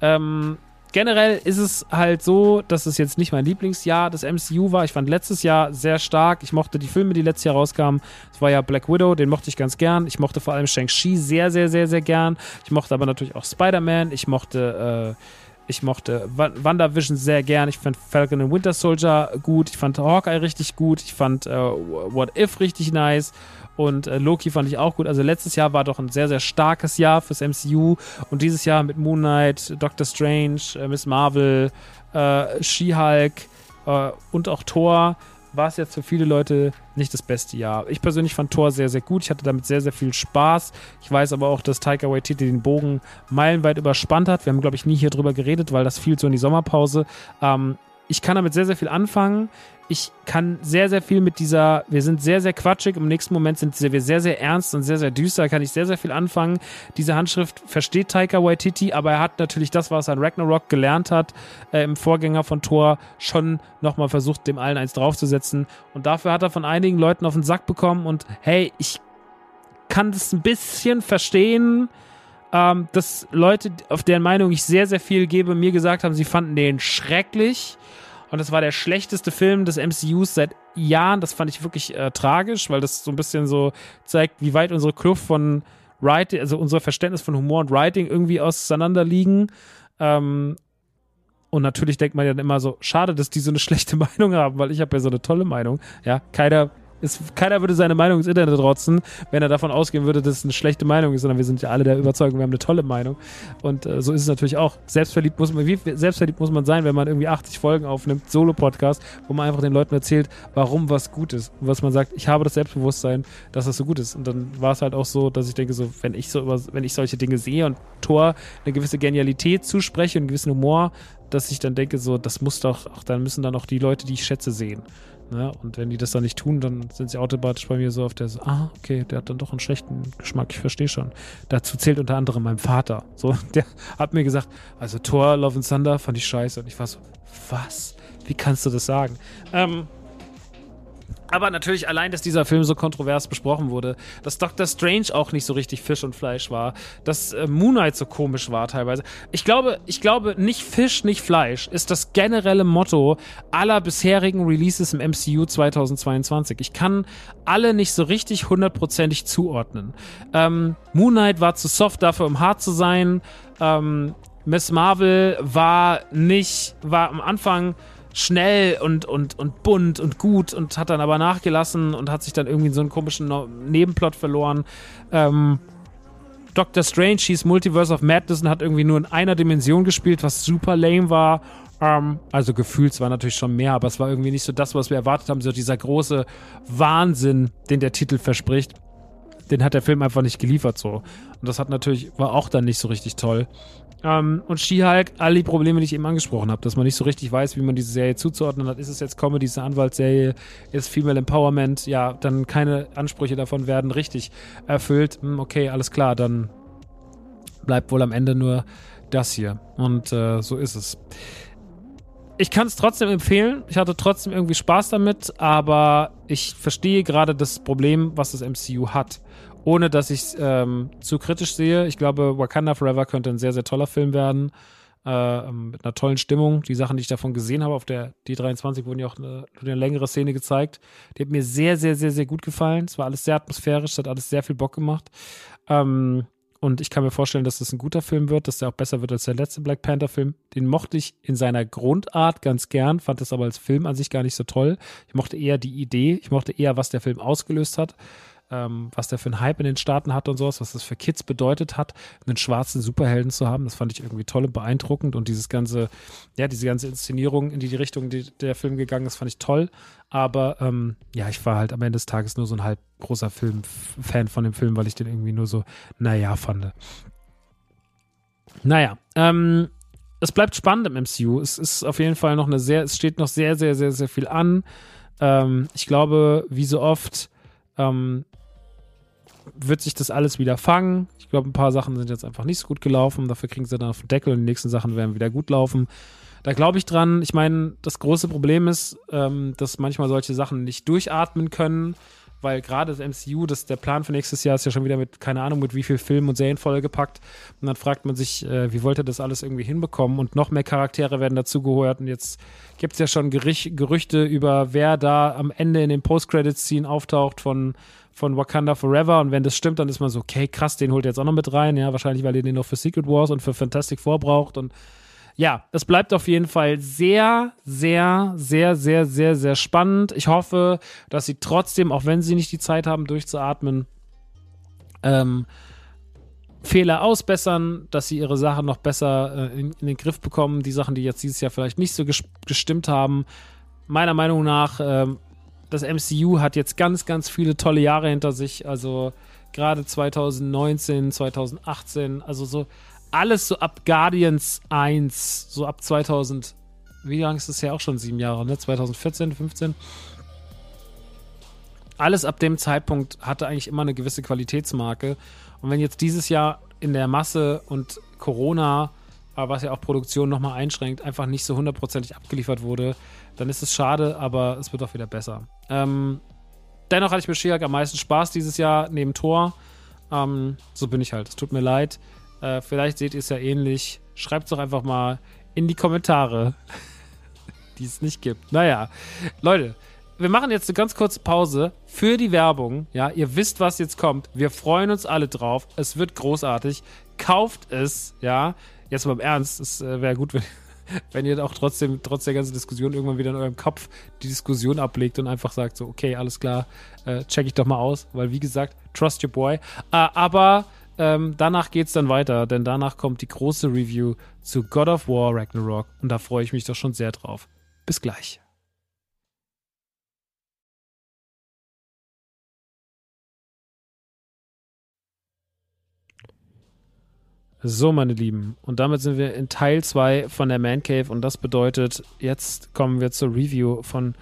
Ähm, generell ist es halt so, dass es jetzt nicht mein Lieblingsjahr des MCU war. Ich fand letztes Jahr sehr stark. Ich mochte die Filme, die letztes Jahr rauskamen. Es war ja Black Widow, den mochte ich ganz gern. Ich mochte vor allem Shang-Chi sehr, sehr, sehr, sehr gern. Ich mochte aber natürlich auch Spider-Man. Ich mochte, äh, ich mochte WandaVision sehr gern. Ich fand Falcon and Winter Soldier gut. Ich fand Hawkeye richtig gut. Ich fand äh, What If richtig nice. Und äh, Loki fand ich auch gut. Also letztes Jahr war doch ein sehr, sehr starkes Jahr fürs MCU. Und dieses Jahr mit Moon Knight, Doctor Strange, äh, Miss Marvel, äh, She-Hulk äh, und auch Thor war es jetzt für viele Leute nicht das beste Jahr. Ich persönlich fand Thor sehr, sehr gut. Ich hatte damit sehr, sehr viel Spaß. Ich weiß aber auch, dass Taika Waititi den Bogen meilenweit überspannt hat. Wir haben, glaube ich, nie hier drüber geredet, weil das fiel so in die Sommerpause. Ähm, ich kann damit sehr, sehr viel anfangen ich kann sehr, sehr viel mit dieser, wir sind sehr, sehr quatschig, im nächsten Moment sind wir sehr, sehr ernst und sehr, sehr düster, kann ich sehr, sehr viel anfangen. Diese Handschrift versteht Taika Waititi, aber er hat natürlich das, was er an Ragnarok gelernt hat, äh, im Vorgänger von Thor, schon nochmal versucht, dem allen eins draufzusetzen. Und dafür hat er von einigen Leuten auf den Sack bekommen und hey, ich kann das ein bisschen verstehen, ähm, dass Leute, auf deren Meinung ich sehr, sehr viel gebe, mir gesagt haben, sie fanden den schrecklich und das war der schlechteste Film des MCUs seit Jahren. Das fand ich wirklich äh, tragisch, weil das so ein bisschen so zeigt, wie weit unsere Kluft von Writing, also unser Verständnis von Humor und Writing irgendwie auseinander liegen. Ähm, und natürlich denkt man ja dann immer so, schade, dass die so eine schlechte Meinung haben, weil ich habe ja so eine tolle Meinung. Ja, keiner es, keiner würde seine Meinung ins Internet rotzen, wenn er davon ausgehen würde, dass es eine schlechte Meinung ist, sondern wir sind ja alle der Überzeugung, wir haben eine tolle Meinung. Und äh, so ist es natürlich auch. Selbstverliebt muss man, wie selbstverliebt muss man sein, wenn man irgendwie 80 Folgen aufnimmt, Solo-Podcast, wo man einfach den Leuten erzählt, warum was gut ist. Und was man sagt, ich habe das Selbstbewusstsein, dass das so gut ist. Und dann war es halt auch so, dass ich denke, so, wenn ich so über, wenn ich solche Dinge sehe und Thor eine gewisse Genialität zuspreche und einen gewissen Humor, dass ich dann denke, so, das muss doch, ach, dann müssen dann auch die Leute, die ich schätze, sehen. Ne? Und wenn die das dann nicht tun, dann sind sie automatisch bei mir so auf der, so, ah, okay, der hat dann doch einen schlechten Geschmack, ich verstehe schon. Dazu zählt unter anderem mein Vater. So, der hat mir gesagt, also Thor, Love and Thunder fand ich scheiße. Und ich war so, was? Wie kannst du das sagen? Ähm, aber natürlich allein, dass dieser Film so kontrovers besprochen wurde, dass Doctor Strange auch nicht so richtig Fisch und Fleisch war, dass äh, Moon Knight so komisch war teilweise. Ich glaube, ich glaube, nicht Fisch, nicht Fleisch ist das generelle Motto aller bisherigen Releases im MCU 2022. Ich kann alle nicht so richtig hundertprozentig zuordnen. Ähm, Moon Knight war zu soft dafür, um hart zu sein. Ähm, Miss Marvel war nicht, war am Anfang schnell und, und, und bunt und gut und hat dann aber nachgelassen und hat sich dann irgendwie in so einen komischen Nebenplot verloren. Ähm, Doctor Strange hieß Multiverse of Madness und hat irgendwie nur in einer Dimension gespielt, was super lame war. Ähm, also gefühlt, war natürlich schon mehr, aber es war irgendwie nicht so das, was wir erwartet haben, so dieser große Wahnsinn, den der Titel verspricht. Den hat der Film einfach nicht geliefert so. Und das hat natürlich, war auch dann nicht so richtig toll. Ähm, und She-Hulk, all die Probleme, die ich eben angesprochen habe, dass man nicht so richtig weiß, wie man diese Serie zuzuordnen hat. Ist es jetzt Comedy, ist eine Anwaltsserie, ist Female Empowerment? Ja, dann keine Ansprüche davon werden richtig erfüllt. Hm, okay, alles klar, dann bleibt wohl am Ende nur das hier. Und äh, so ist es. Ich kann es trotzdem empfehlen. Ich hatte trotzdem irgendwie Spaß damit, aber ich verstehe gerade das Problem, was das MCU hat ohne dass ich es ähm, zu kritisch sehe. Ich glaube, Wakanda Forever könnte ein sehr, sehr toller Film werden. Äh, mit einer tollen Stimmung. Die Sachen, die ich davon gesehen habe, auf der D23 wurden ja auch eine, eine, längere Szene gezeigt. Die hat mir sehr, sehr, sehr, sehr gut gefallen. Es war alles sehr atmosphärisch, es hat alles sehr viel Bock gemacht. Ähm, und ich kann mir vorstellen, dass das ein guter Film wird, dass der auch besser wird als der letzte Black Panther-Film. Den mochte ich in seiner Grundart ganz gern, fand das aber als Film an sich gar nicht so toll. Ich mochte eher die Idee, ich mochte eher, was der Film ausgelöst hat. Ähm, was der für einen Hype in den Staaten hat und sowas, was das für Kids bedeutet hat, einen schwarzen Superhelden zu haben. Das fand ich irgendwie toll und beeindruckend und dieses ganze, ja, diese ganze Inszenierung, in die, die Richtung, die der Film gegangen ist, fand ich toll. Aber ähm, ja, ich war halt am Ende des Tages nur so ein halb großer Film-Fan von dem Film, weil ich den irgendwie nur so, naja, fand. Naja, ähm, es bleibt spannend im MCU. Es ist auf jeden Fall noch eine sehr, es steht noch sehr, sehr, sehr, sehr viel an. Ähm, ich glaube, wie so oft, ähm, wird sich das alles wieder fangen. Ich glaube, ein paar Sachen sind jetzt einfach nicht so gut gelaufen. Dafür kriegen sie dann auf den Deckel und die nächsten Sachen werden wieder gut laufen. Da glaube ich dran. Ich meine, das große Problem ist, ähm, dass manchmal solche Sachen nicht durchatmen können, weil gerade das MCU, das, der Plan für nächstes Jahr ist ja schon wieder mit, keine Ahnung, mit wie viel Filmen und Serien vollgepackt. Und dann fragt man sich, äh, wie wollte das alles irgendwie hinbekommen? Und noch mehr Charaktere werden dazugehört. Und jetzt gibt es ja schon Gerich Gerüchte über, wer da am Ende in den Post-Credits-Scene auftaucht von von Wakanda Forever und wenn das stimmt, dann ist man so, okay, krass, den holt er jetzt auch noch mit rein, ja, wahrscheinlich, weil ihr den noch für Secret Wars und für Fantastic Four braucht und ja, es bleibt auf jeden Fall sehr, sehr, sehr, sehr, sehr, sehr spannend. Ich hoffe, dass sie trotzdem, auch wenn sie nicht die Zeit haben, durchzuatmen, ähm, Fehler ausbessern, dass sie ihre Sachen noch besser äh, in, in, den Griff bekommen. Die Sachen, die jetzt dieses Jahr vielleicht nicht so gestimmt haben. Meiner Meinung nach, ähm, das MCU hat jetzt ganz, ganz viele tolle Jahre hinter sich. Also gerade 2019, 2018, also so alles so ab Guardians 1, so ab 2000, wie lange ist das ja auch schon? Sieben Jahre, ne? 2014, 15? Alles ab dem Zeitpunkt hatte eigentlich immer eine gewisse Qualitätsmarke. Und wenn jetzt dieses Jahr in der Masse und Corona, was ja auch Produktion nochmal einschränkt, einfach nicht so hundertprozentig abgeliefert wurde, dann ist es schade, aber es wird auch wieder besser. Ähm, dennoch hatte ich mit Shiak am meisten Spaß dieses Jahr neben Tor. Ähm, so bin ich halt. Es tut mir leid. Äh, vielleicht seht ihr es ja ähnlich. Schreibt es doch einfach mal in die Kommentare, die es nicht gibt. Naja, Leute, wir machen jetzt eine ganz kurze Pause für die Werbung. Ja, ihr wisst, was jetzt kommt. Wir freuen uns alle drauf. Es wird großartig. Kauft es, ja. Jetzt mal im Ernst, es äh, wäre gut, wenn, wenn ihr auch trotzdem, trotz der ganzen Diskussion irgendwann wieder in eurem Kopf die Diskussion ablegt und einfach sagt so, okay, alles klar, äh, check ich doch mal aus, weil wie gesagt, trust your boy. Äh, aber ähm, danach geht's dann weiter, denn danach kommt die große Review zu God of War Ragnarok und da freue ich mich doch schon sehr drauf. Bis gleich. So, meine Lieben, und damit sind wir in Teil 2 von der Man Cave und das bedeutet, jetzt kommen wir zur Review von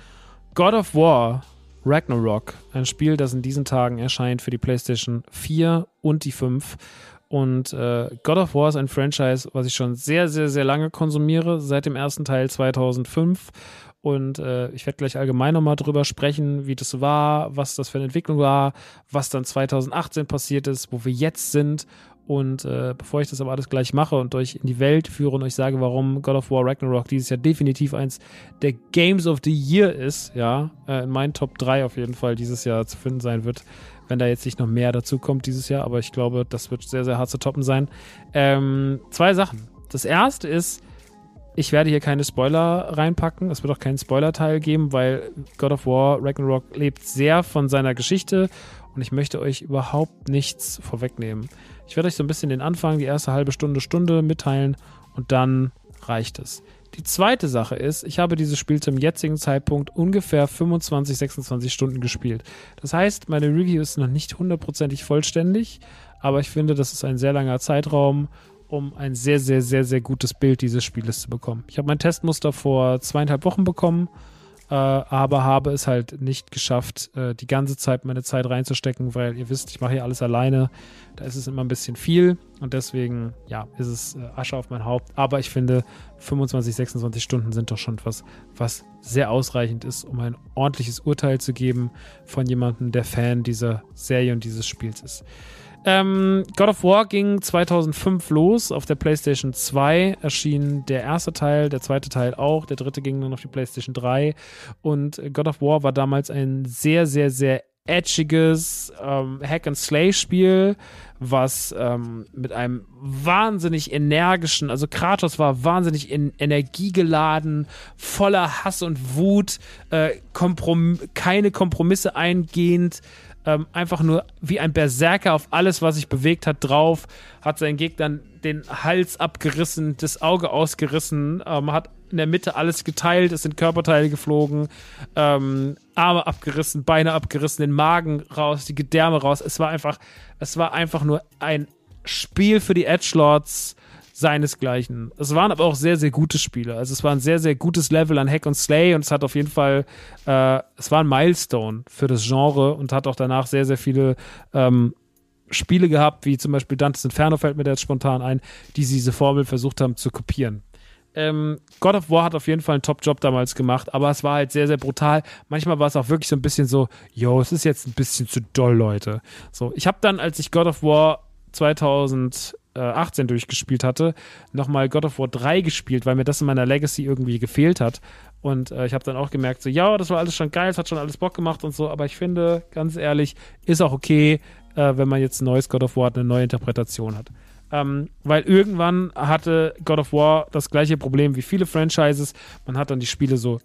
God of War Ragnarok, ein Spiel, das in diesen Tagen erscheint für die PlayStation 4 und die 5. Und äh, God of War ist ein Franchise, was ich schon sehr, sehr, sehr lange konsumiere, seit dem ersten Teil 2005. Und äh, ich werde gleich allgemein nochmal drüber sprechen, wie das war, was das für eine Entwicklung war, was dann 2018 passiert ist, wo wir jetzt sind und äh, bevor ich das aber alles gleich mache und euch in die Welt führe und euch sage, warum God of War Ragnarok dieses Jahr definitiv eins der Games of the Year ist, ja, äh, in meinen Top 3 auf jeden Fall dieses Jahr zu finden sein wird, wenn da jetzt nicht noch mehr dazu kommt dieses Jahr, aber ich glaube, das wird sehr, sehr hart zu toppen sein. Ähm, zwei Sachen. Das erste ist, ich werde hier keine Spoiler reinpacken. Es wird auch keinen Spoiler-Teil geben, weil God of War Ragnarok lebt sehr von seiner Geschichte und ich möchte euch überhaupt nichts vorwegnehmen. Ich werde euch so ein bisschen den Anfang, die erste halbe Stunde, Stunde mitteilen und dann reicht es. Die zweite Sache ist, ich habe dieses Spiel zum jetzigen Zeitpunkt ungefähr 25, 26 Stunden gespielt. Das heißt, meine Review ist noch nicht hundertprozentig vollständig, aber ich finde, das ist ein sehr langer Zeitraum, um ein sehr, sehr, sehr, sehr gutes Bild dieses Spieles zu bekommen. Ich habe mein Testmuster vor zweieinhalb Wochen bekommen äh, aber habe es halt nicht geschafft, äh, die ganze Zeit meine Zeit reinzustecken, weil ihr wisst, ich mache hier alles alleine. Da ist es immer ein bisschen viel und deswegen, ja, ist es äh, Asche auf mein Haupt. Aber ich finde, 25, 26 Stunden sind doch schon was, was sehr ausreichend ist, um ein ordentliches Urteil zu geben von jemandem, der Fan dieser Serie und dieses Spiels ist. Ähm, God of War ging 2005 los. Auf der PlayStation 2 erschien der erste Teil, der zweite Teil auch. Der dritte ging dann auf die PlayStation 3. Und God of War war damals ein sehr, sehr, sehr edgiges ähm, Hack-and-Slay-Spiel, was ähm, mit einem wahnsinnig energischen, also Kratos war wahnsinnig in energiegeladen, voller Hass und Wut, äh, Komprom keine Kompromisse eingehend, ähm, einfach nur wie ein Berserker auf alles, was sich bewegt hat, drauf, hat seinen Gegnern den Hals abgerissen, das Auge ausgerissen, ähm, hat in der Mitte alles geteilt, es sind Körperteile geflogen, ähm, Arme abgerissen, Beine abgerissen, den Magen raus, die Gedärme raus. Es war einfach, es war einfach nur ein Spiel für die Edgelords seinesgleichen. Es waren aber auch sehr, sehr gute Spiele. Also es war ein sehr, sehr gutes Level an Hack und Slay und es hat auf jeden Fall, äh, es war ein Milestone für das Genre und hat auch danach sehr, sehr viele ähm, Spiele gehabt, wie zum Beispiel Dantes Inferno fällt mir jetzt spontan ein, die diese Formel versucht haben zu kopieren. Ähm, God of War hat auf jeden Fall einen Top-Job damals gemacht, aber es war halt sehr, sehr brutal. Manchmal war es auch wirklich so ein bisschen so, yo, es ist jetzt ein bisschen zu doll, Leute. So, ich habe dann, als ich God of War 2018 durchgespielt hatte, nochmal God of War 3 gespielt, weil mir das in meiner Legacy irgendwie gefehlt hat. Und äh, ich habe dann auch gemerkt, so, ja, das war alles schon geil, es hat schon alles Bock gemacht und so, aber ich finde, ganz ehrlich, ist auch okay, äh, wenn man jetzt ein neues God of War hat, eine neue Interpretation hat. Ähm, weil irgendwann hatte God of War das gleiche Problem wie viele Franchises. Man hat dann die Spiele so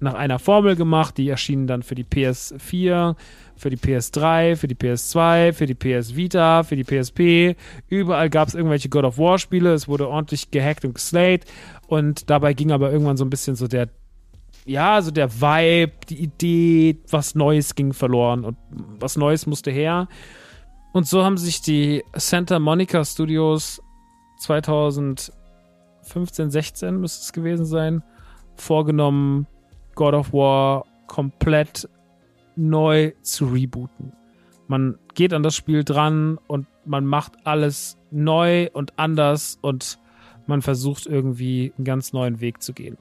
nach einer Formel gemacht, die erschienen dann für die PS4, für die PS3, für die PS2, für die PS Vita, für die PSP. Überall gab es irgendwelche God of War Spiele. Es wurde ordentlich gehackt und geslayed. Und dabei ging aber irgendwann so ein bisschen so der, ja, so der Vibe, die Idee, was Neues ging verloren und was Neues musste her. Und so haben sich die Santa Monica Studios 2015, 16 müsste es gewesen sein, vorgenommen, God of War komplett neu zu rebooten. Man geht an das Spiel dran und man macht alles neu und anders und man versucht irgendwie einen ganz neuen Weg zu gehen.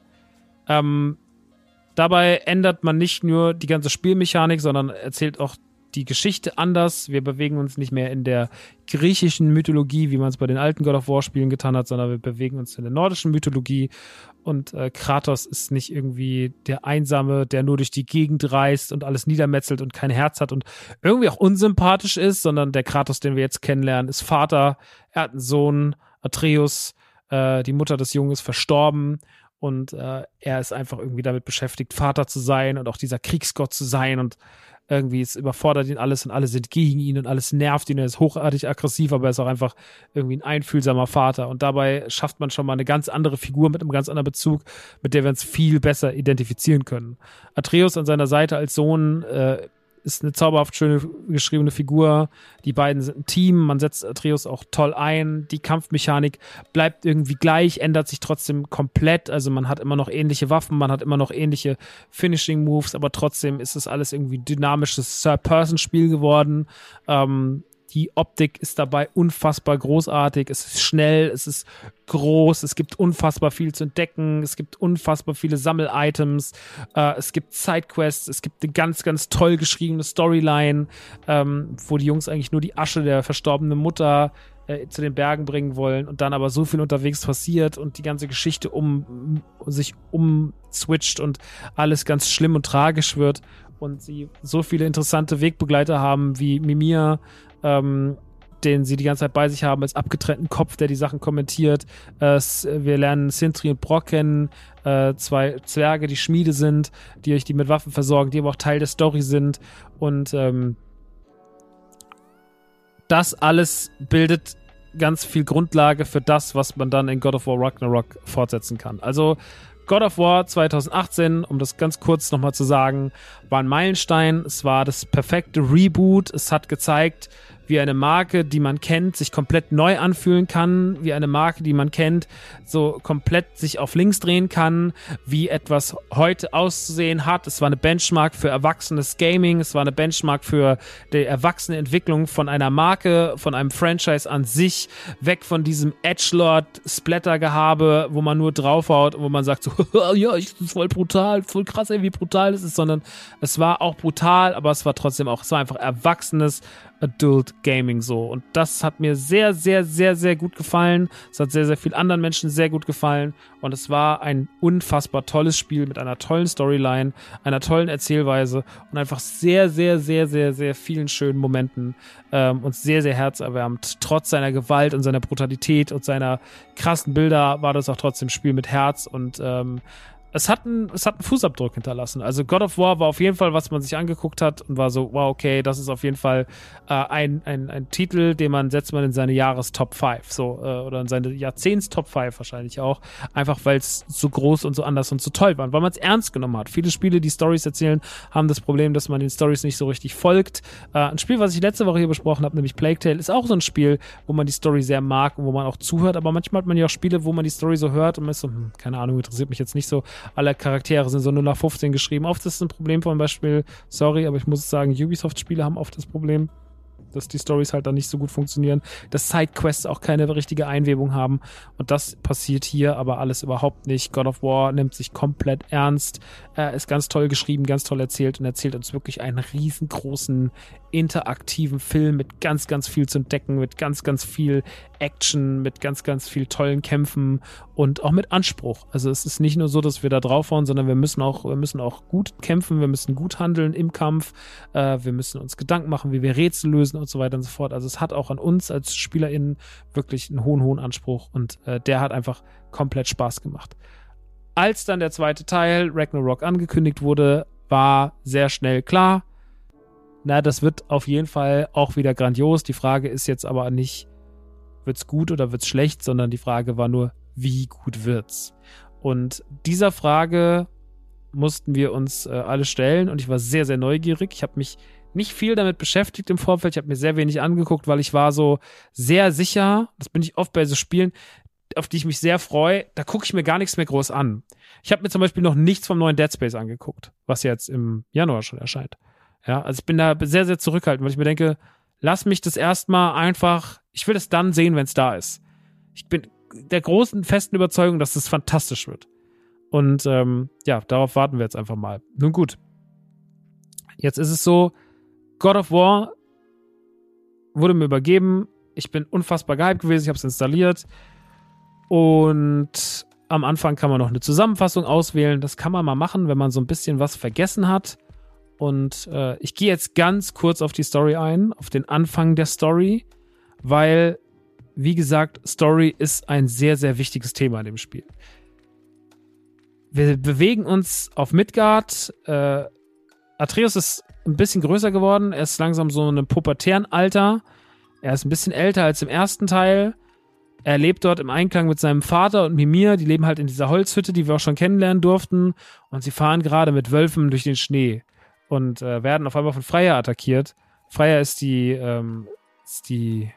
Ähm, dabei ändert man nicht nur die ganze Spielmechanik, sondern erzählt auch die Geschichte anders. Wir bewegen uns nicht mehr in der griechischen Mythologie, wie man es bei den alten God of War Spielen getan hat, sondern wir bewegen uns in der nordischen Mythologie. Und äh, Kratos ist nicht irgendwie der Einsame, der nur durch die Gegend reist und alles niedermetzelt und kein Herz hat und irgendwie auch unsympathisch ist, sondern der Kratos, den wir jetzt kennenlernen, ist Vater. Er hat einen Sohn, Atreus. Äh, die Mutter des Jungen ist verstorben und äh, er ist einfach irgendwie damit beschäftigt, Vater zu sein und auch dieser Kriegsgott zu sein und irgendwie, es überfordert ihn alles und alle sind gegen ihn und alles nervt ihn. Er ist hochartig aggressiv, aber er ist auch einfach irgendwie ein einfühlsamer Vater. Und dabei schafft man schon mal eine ganz andere Figur mit einem ganz anderen Bezug, mit der wir uns viel besser identifizieren können. Atreus an seiner Seite als Sohn äh, ist eine zauberhaft schöne geschriebene Figur. Die beiden sind ein Team. Man setzt Atreus auch toll ein. Die Kampfmechanik bleibt irgendwie gleich, ändert sich trotzdem komplett. Also man hat immer noch ähnliche Waffen, man hat immer noch ähnliche Finishing Moves, aber trotzdem ist es alles irgendwie dynamisches Third-Person-Spiel geworden. Ähm, die Optik ist dabei unfassbar großartig. Es ist schnell, es ist groß, es gibt unfassbar viel zu entdecken, es gibt unfassbar viele Sammel-Items, äh, es gibt Sidequests, es gibt eine ganz, ganz toll geschriebene Storyline, ähm, wo die Jungs eigentlich nur die Asche der verstorbenen Mutter äh, zu den Bergen bringen wollen und dann aber so viel unterwegs passiert und die ganze Geschichte um sich umswitcht und alles ganz schlimm und tragisch wird und sie so viele interessante Wegbegleiter haben wie Mimir, ähm, den sie die ganze Zeit bei sich haben, als abgetrennten Kopf, der die Sachen kommentiert. Äh, wir lernen Sintri und Brock kennen, äh, zwei Zwerge, die Schmiede sind, die euch die mit Waffen versorgen, die aber auch Teil der Story sind. Und ähm, das alles bildet ganz viel Grundlage für das, was man dann in God of War Ragnarok fortsetzen kann. Also God of War 2018, um das ganz kurz nochmal zu sagen, war ein Meilenstein. Es war das perfekte Reboot. Es hat gezeigt, wie eine Marke, die man kennt, sich komplett neu anfühlen kann, wie eine Marke, die man kennt, so komplett sich auf links drehen kann, wie etwas heute auszusehen hat. Es war eine Benchmark für erwachsenes Gaming, es war eine Benchmark für die erwachsene Entwicklung von einer Marke, von einem Franchise an sich, weg von diesem Edgelord-Splatter-Gehabe, wo man nur draufhaut, wo man sagt so, ja, ich ist voll brutal, voll krass, ey, wie brutal es ist, sondern es war auch brutal, aber es war trotzdem auch, es war einfach erwachsenes, Adult Gaming so. Und das hat mir sehr, sehr, sehr, sehr gut gefallen. Es hat sehr, sehr vielen anderen Menschen sehr gut gefallen. Und es war ein unfassbar tolles Spiel mit einer tollen Storyline, einer tollen Erzählweise und einfach sehr, sehr, sehr, sehr, sehr vielen schönen Momenten ähm, und sehr, sehr herzerwärmend. Trotz seiner Gewalt und seiner Brutalität und seiner krassen Bilder war das auch trotzdem Spiel mit Herz und ähm, es hat, einen, es hat einen Fußabdruck hinterlassen. Also God of War war auf jeden Fall, was man sich angeguckt hat und war so, wow, okay, das ist auf jeden Fall äh, ein, ein, ein Titel, den man setzt man in seine Jahrestop 5, so, äh, oder in seine Jahrzehnts-Top 5 wahrscheinlich auch. Einfach weil es so groß und so anders und so toll war, weil man es ernst genommen hat. Viele Spiele, die Stories erzählen, haben das Problem, dass man den Stories nicht so richtig folgt. Äh, ein Spiel, was ich letzte Woche hier besprochen habe, nämlich Plague Tale, ist auch so ein Spiel, wo man die Story sehr mag und wo man auch zuhört, aber manchmal hat man ja auch Spiele, wo man die Story so hört und man ist so, hm, keine Ahnung, interessiert mich jetzt nicht so alle Charaktere sind so nur nach 15 geschrieben. Oft ist es ein Problem zum Beispiel, sorry, aber ich muss sagen, Ubisoft-Spiele haben oft das Problem, dass die Stories halt dann nicht so gut funktionieren, dass Sidequests auch keine richtige Einwebung haben und das passiert hier aber alles überhaupt nicht. God of War nimmt sich komplett ernst, er ist ganz toll geschrieben, ganz toll erzählt und erzählt uns wirklich einen riesengroßen interaktiven Film mit ganz, ganz viel zu entdecken, mit ganz, ganz viel Action, mit ganz, ganz viel tollen Kämpfen und auch mit Anspruch. Also es ist nicht nur so, dass wir da draufhauen, sondern wir müssen auch, wir müssen auch gut kämpfen, wir müssen gut handeln im Kampf, äh, wir müssen uns Gedanken machen, wie wir Rätsel lösen und so weiter und so fort. Also es hat auch an uns als SpielerInnen wirklich einen hohen, hohen Anspruch und äh, der hat einfach komplett Spaß gemacht. Als dann der zweite Teil, Ragnarok, angekündigt wurde, war sehr schnell klar, na, das wird auf jeden Fall auch wieder grandios. Die Frage ist jetzt aber nicht, wird's gut oder wird's schlecht, sondern die Frage war nur, wie gut wird's? Und dieser Frage mussten wir uns äh, alle stellen und ich war sehr, sehr neugierig. Ich habe mich nicht viel damit beschäftigt im Vorfeld. Ich habe mir sehr wenig angeguckt, weil ich war so sehr sicher, das bin ich oft bei so Spielen, auf die ich mich sehr freue, da gucke ich mir gar nichts mehr groß an. Ich habe mir zum Beispiel noch nichts vom neuen Dead Space angeguckt, was jetzt im Januar schon erscheint. Ja, also ich bin da sehr, sehr zurückhaltend, weil ich mir denke, lass mich das erstmal einfach, ich will es dann sehen, wenn es da ist. Ich bin der großen, festen Überzeugung, dass das fantastisch wird. Und ähm, ja, darauf warten wir jetzt einfach mal. Nun gut. Jetzt ist es so, God of War wurde mir übergeben. Ich bin unfassbar gehypt gewesen. Ich habe es installiert. Und am Anfang kann man noch eine Zusammenfassung auswählen. Das kann man mal machen, wenn man so ein bisschen was vergessen hat. Und äh, ich gehe jetzt ganz kurz auf die Story ein, auf den Anfang der Story, weil, wie gesagt, Story ist ein sehr, sehr wichtiges Thema in dem Spiel. Wir bewegen uns auf Midgard. Äh, Atreus ist ein bisschen größer geworden. Er ist langsam so in einem pubertären Alter. Er ist ein bisschen älter als im ersten Teil. Er lebt dort im Einklang mit seinem Vater und Mimir. Die leben halt in dieser Holzhütte, die wir auch schon kennenlernen durften. Und sie fahren gerade mit Wölfen durch den Schnee und äh, werden auf einmal von Freya attackiert. Freya ist die, ähm, ist die,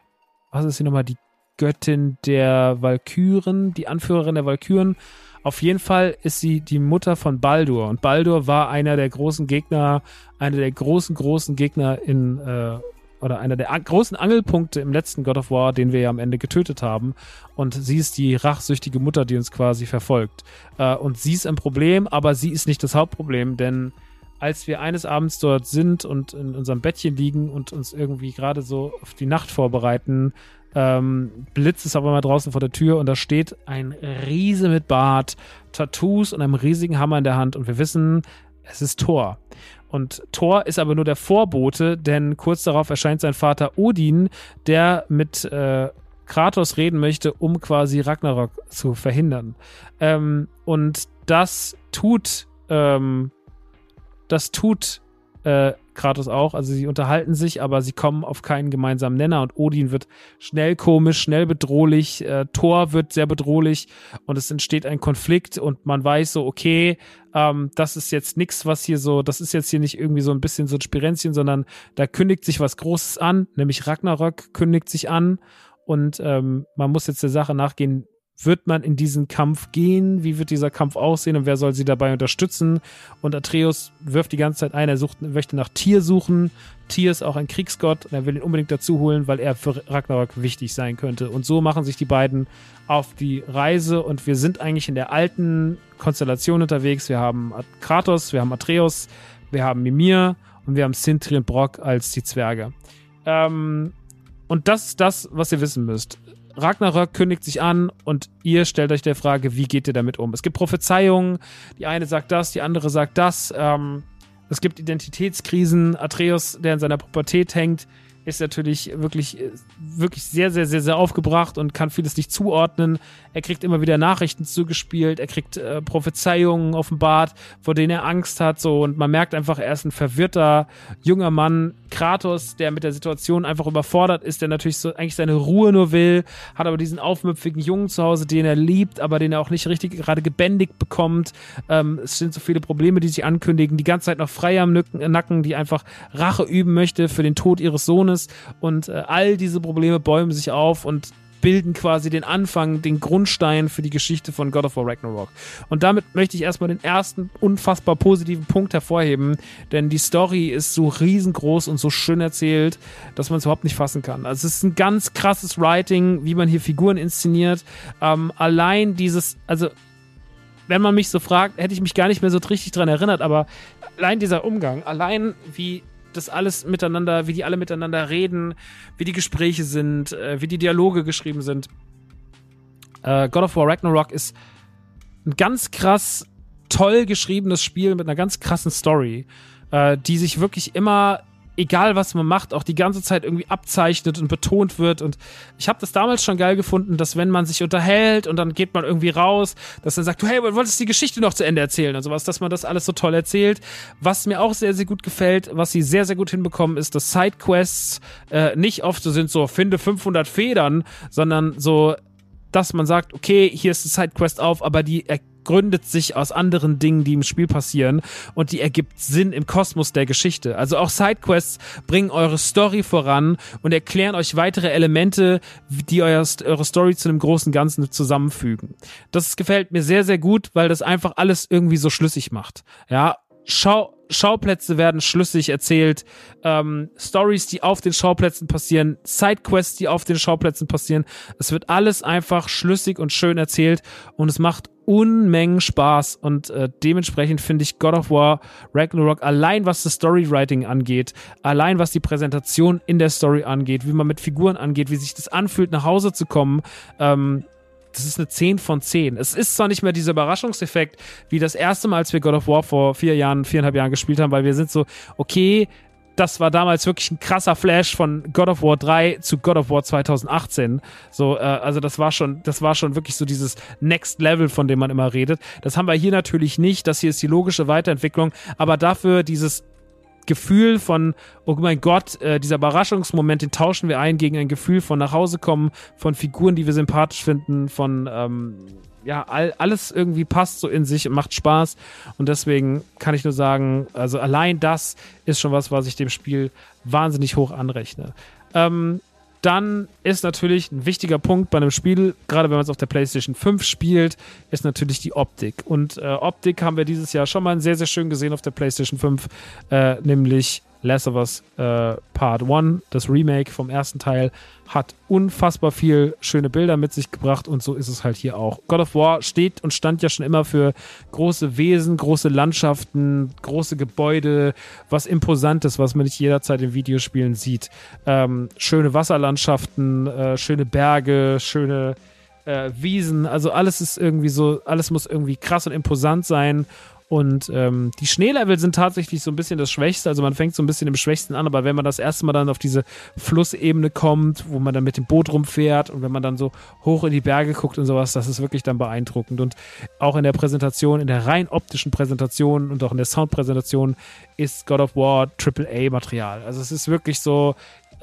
was ist sie nochmal, die Göttin der Walküren, die Anführerin der Walküren. Auf jeden Fall ist sie die Mutter von Baldur und Baldur war einer der großen Gegner, einer der großen, großen Gegner in, äh, oder einer der großen Angelpunkte im letzten God of War, den wir ja am Ende getötet haben. Und sie ist die rachsüchtige Mutter, die uns quasi verfolgt. Äh, und sie ist ein Problem, aber sie ist nicht das Hauptproblem, denn als wir eines Abends dort sind und in unserem Bettchen liegen und uns irgendwie gerade so auf die Nacht vorbereiten, ähm, blitzt es auf einmal draußen vor der Tür und da steht ein Riese mit Bart, Tattoos und einem riesigen Hammer in der Hand und wir wissen, es ist Thor. Und Thor ist aber nur der Vorbote, denn kurz darauf erscheint sein Vater Odin, der mit äh, Kratos reden möchte, um quasi Ragnarok zu verhindern. Ähm, und das tut ähm, das tut äh, Kratos auch. Also sie unterhalten sich, aber sie kommen auf keinen gemeinsamen Nenner. Und Odin wird schnell komisch, schnell bedrohlich, äh, Thor wird sehr bedrohlich. Und es entsteht ein Konflikt und man weiß so, okay, ähm, das ist jetzt nichts, was hier so, das ist jetzt hier nicht irgendwie so ein bisschen so ein Spirenzchen, sondern da kündigt sich was Großes an, nämlich Ragnarök kündigt sich an. Und ähm, man muss jetzt der Sache nachgehen, wird man in diesen Kampf gehen? Wie wird dieser Kampf aussehen und wer soll sie dabei unterstützen? Und Atreus wirft die ganze Zeit ein, er sucht, möchte nach Tier suchen. Tier ist auch ein Kriegsgott und er will ihn unbedingt dazu holen, weil er für Ragnarok wichtig sein könnte. Und so machen sich die beiden auf die Reise und wir sind eigentlich in der alten Konstellation unterwegs. Wir haben Kratos, wir haben Atreus, wir haben Mimir und wir haben Sintri und Brock als die Zwerge. Ähm, und das ist das, was ihr wissen müsst. Ragnarök kündigt sich an und ihr stellt euch der Frage, wie geht ihr damit um? Es gibt Prophezeiungen, die eine sagt das, die andere sagt das. Ähm, es gibt Identitätskrisen. Atreus, der in seiner Pubertät hängt, ist natürlich wirklich, wirklich sehr, sehr, sehr, sehr aufgebracht und kann vieles nicht zuordnen. Er kriegt immer wieder Nachrichten zugespielt, er kriegt äh, Prophezeiungen offenbart, vor denen er Angst hat, so und man merkt einfach, er ist ein verwirrter junger Mann, Kratos, der mit der Situation einfach überfordert ist, der natürlich so eigentlich seine Ruhe nur will, hat aber diesen aufmüpfigen Jungen zu Hause, den er liebt, aber den er auch nicht richtig gerade gebändigt bekommt. Ähm, es sind so viele Probleme, die sich ankündigen, die ganze Zeit noch frei am Nacken, die einfach Rache üben möchte für den Tod ihres Sohnes und äh, all diese Probleme bäumen sich auf und bilden quasi den Anfang, den Grundstein für die Geschichte von God of War Ragnarok. Und damit möchte ich erstmal den ersten unfassbar positiven Punkt hervorheben, denn die Story ist so riesengroß und so schön erzählt, dass man es überhaupt nicht fassen kann. Also es ist ein ganz krasses Writing, wie man hier Figuren inszeniert. Ähm, allein dieses, also wenn man mich so fragt, hätte ich mich gar nicht mehr so richtig dran erinnert, aber allein dieser Umgang, allein wie das alles miteinander, wie die alle miteinander reden, wie die Gespräche sind, äh, wie die Dialoge geschrieben sind. Äh, God of War Ragnarok ist ein ganz krass toll geschriebenes Spiel mit einer ganz krassen Story, äh, die sich wirklich immer egal was man macht, auch die ganze Zeit irgendwie abzeichnet und betont wird. Und ich habe das damals schon geil gefunden, dass wenn man sich unterhält und dann geht man irgendwie raus, dass dann sagt, hey, du wolltest die Geschichte noch zu Ende erzählen und sowas, dass man das alles so toll erzählt. Was mir auch sehr, sehr gut gefällt, was sie sehr, sehr gut hinbekommen, ist, dass Sidequests äh, nicht oft so sind, so finde 500 Federn, sondern so dass man sagt, okay, hier ist eine Sidequest auf, aber die gründet sich aus anderen Dingen, die im Spiel passieren und die ergibt Sinn im Kosmos der Geschichte. Also auch Sidequests bringen eure Story voran und erklären euch weitere Elemente, die euer, eure Story zu einem großen Ganzen zusammenfügen. Das gefällt mir sehr, sehr gut, weil das einfach alles irgendwie so schlüssig macht. Ja, schau, Schauplätze werden schlüssig erzählt, ähm, Stories, die auf den Schauplätzen passieren, Sidequests, die auf den Schauplätzen passieren. Es wird alles einfach schlüssig und schön erzählt und es macht Unmengen Spaß und äh, dementsprechend finde ich God of War Ragnarok allein was das Storywriting angeht, allein was die Präsentation in der Story angeht, wie man mit Figuren angeht, wie sich das anfühlt, nach Hause zu kommen, ähm, das ist eine 10 von 10. Es ist zwar nicht mehr dieser Überraschungseffekt wie das erste Mal, als wir God of War vor vier Jahren, viereinhalb Jahren gespielt haben, weil wir sind so, okay, das war damals wirklich ein krasser Flash von God of War 3 zu God of War 2018. So, äh, also das war schon, das war schon wirklich so dieses Next Level, von dem man immer redet. Das haben wir hier natürlich nicht. Das hier ist die logische Weiterentwicklung, aber dafür dieses Gefühl von, oh mein Gott, äh, dieser Überraschungsmoment, den tauschen wir ein gegen ein Gefühl von nach Hause kommen, von Figuren, die wir sympathisch finden, von ähm, ja, all, alles irgendwie passt so in sich und macht Spaß. Und deswegen kann ich nur sagen, also allein das ist schon was, was ich dem Spiel wahnsinnig hoch anrechne. Ähm, dann ist natürlich ein wichtiger Punkt bei einem Spiel, gerade wenn man es auf der PlayStation 5 spielt, ist natürlich die Optik. Und äh, Optik haben wir dieses Jahr schon mal sehr, sehr schön gesehen auf der PlayStation 5, äh, nämlich Last of Us äh, Part 1, das Remake vom ersten Teil, hat unfassbar viel schöne Bilder mit sich gebracht und so ist es halt hier auch. God of War steht und stand ja schon immer für große Wesen, große Landschaften, große Gebäude, was Imposantes, was man nicht jederzeit in Videospielen sieht. Ähm, schöne Wasserlandschaften, äh, schöne Berge, schöne äh, Wiesen, also alles ist irgendwie so, alles muss irgendwie krass und imposant sein und ähm, die Schneelevel sind tatsächlich so ein bisschen das Schwächste. Also man fängt so ein bisschen im Schwächsten an, aber wenn man das erste Mal dann auf diese Flussebene kommt, wo man dann mit dem Boot rumfährt und wenn man dann so hoch in die Berge guckt und sowas, das ist wirklich dann beeindruckend. Und auch in der Präsentation, in der rein optischen Präsentation und auch in der Soundpräsentation ist God of War AAA-Material. Also es ist wirklich so,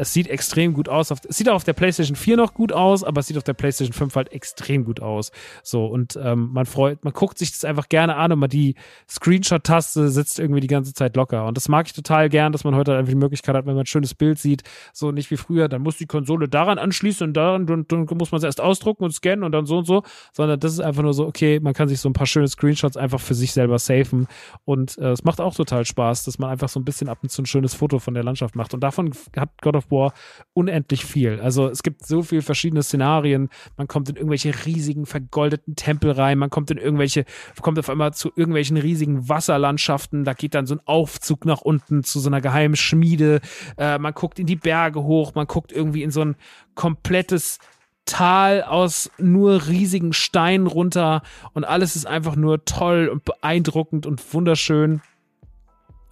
es sieht extrem gut aus. Es sieht auch auf der PlayStation 4 noch gut aus, aber es sieht auf der PlayStation 5 halt extrem gut aus. So, und ähm, man freut, man guckt sich das einfach gerne an und man die Screenshot-Taste sitzt irgendwie die ganze Zeit locker. Und das mag ich total gern, dass man heute einfach die Möglichkeit hat, wenn man ein schönes Bild sieht, so nicht wie früher, dann muss die Konsole daran anschließen und daran dann, dann muss man es erst ausdrucken und scannen und dann so und so, sondern das ist einfach nur so, okay, man kann sich so ein paar schöne Screenshots einfach für sich selber safen und äh, es macht auch total Spaß, dass man einfach so ein bisschen ab und zu ein schönes Foto von der Landschaft macht. Und davon hat God of War unendlich viel. Also es gibt so viele verschiedene Szenarien. Man kommt in irgendwelche riesigen vergoldeten Tempel rein, man kommt in irgendwelche, kommt auf einmal zu irgendwelchen riesigen Wasserlandschaften. Da geht dann so ein Aufzug nach unten zu so einer geheimen Schmiede. Äh, man guckt in die Berge hoch, man guckt irgendwie in so ein komplettes Tal aus nur riesigen Steinen runter und alles ist einfach nur toll und beeindruckend und wunderschön.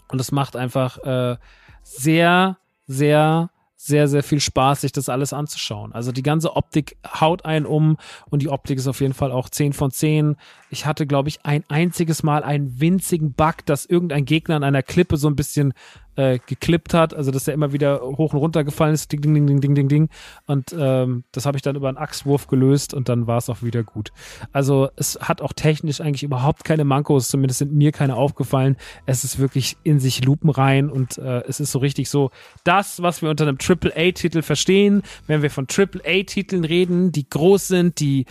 Und es macht einfach äh, sehr, sehr sehr, sehr viel Spaß, sich das alles anzuschauen. Also die ganze Optik haut einen um und die Optik ist auf jeden Fall auch 10 von 10. Ich hatte, glaube ich, ein einziges Mal einen winzigen Bug, dass irgendein Gegner an einer Klippe so ein bisschen äh, geklippt hat, also dass er immer wieder hoch und runter gefallen ist, ding, ding, ding, ding, ding, ding, ding. Und ähm, das habe ich dann über einen Axtwurf gelöst und dann war es auch wieder gut. Also es hat auch technisch eigentlich überhaupt keine Mankos, zumindest sind mir keine aufgefallen. Es ist wirklich in sich lupenrein und äh, es ist so richtig so das, was wir unter einem Triple-A-Titel verstehen, wenn wir von Triple-A-Titeln reden, die groß sind, die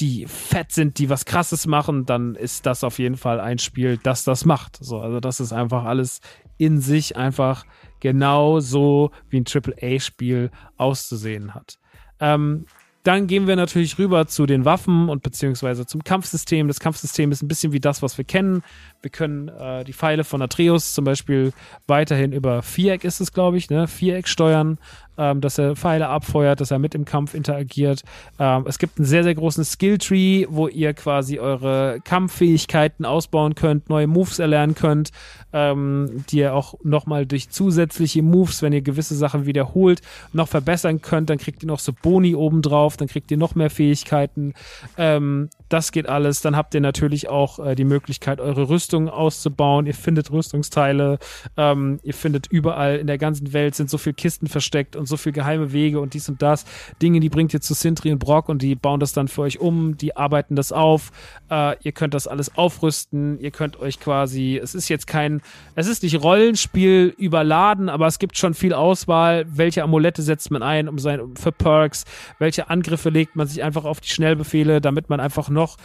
die fett sind, die was krasses machen, dann ist das auf jeden Fall ein Spiel, das das macht. So, also das ist einfach alles in sich einfach genau so wie ein AAA-Spiel auszusehen hat. Ähm, dann gehen wir natürlich rüber zu den Waffen und beziehungsweise zum Kampfsystem. Das Kampfsystem ist ein bisschen wie das, was wir kennen. Wir können äh, die Pfeile von Atreus zum Beispiel weiterhin über Viereck ist es, glaube ich, ne? Viereck steuern ähm, dass er Pfeile abfeuert, dass er mit im Kampf interagiert. Ähm, es gibt einen sehr, sehr großen Skilltree, wo ihr quasi eure Kampffähigkeiten ausbauen könnt, neue Moves erlernen könnt, ähm, die ihr auch nochmal durch zusätzliche Moves, wenn ihr gewisse Sachen wiederholt, noch verbessern könnt. Dann kriegt ihr noch so Boni obendrauf, dann kriegt ihr noch mehr Fähigkeiten. Ähm, das geht alles. Dann habt ihr natürlich auch äh, die Möglichkeit, eure Rüstung auszubauen. Ihr findet Rüstungsteile. Ähm, ihr findet überall in der ganzen Welt sind so viele Kisten versteckt und so viele geheime Wege und dies und das. Dinge, die bringt ihr zu Sintri und Brock und die bauen das dann für euch um, die arbeiten das auf. Äh, ihr könnt das alles aufrüsten. Ihr könnt euch quasi, es ist jetzt kein, es ist nicht Rollenspiel überladen, aber es gibt schon viel Auswahl. Welche Amulette setzt man ein, um sein, für Perks? Welche Angriffe legt man sich einfach auf die Schnellbefehle, damit man einfach noch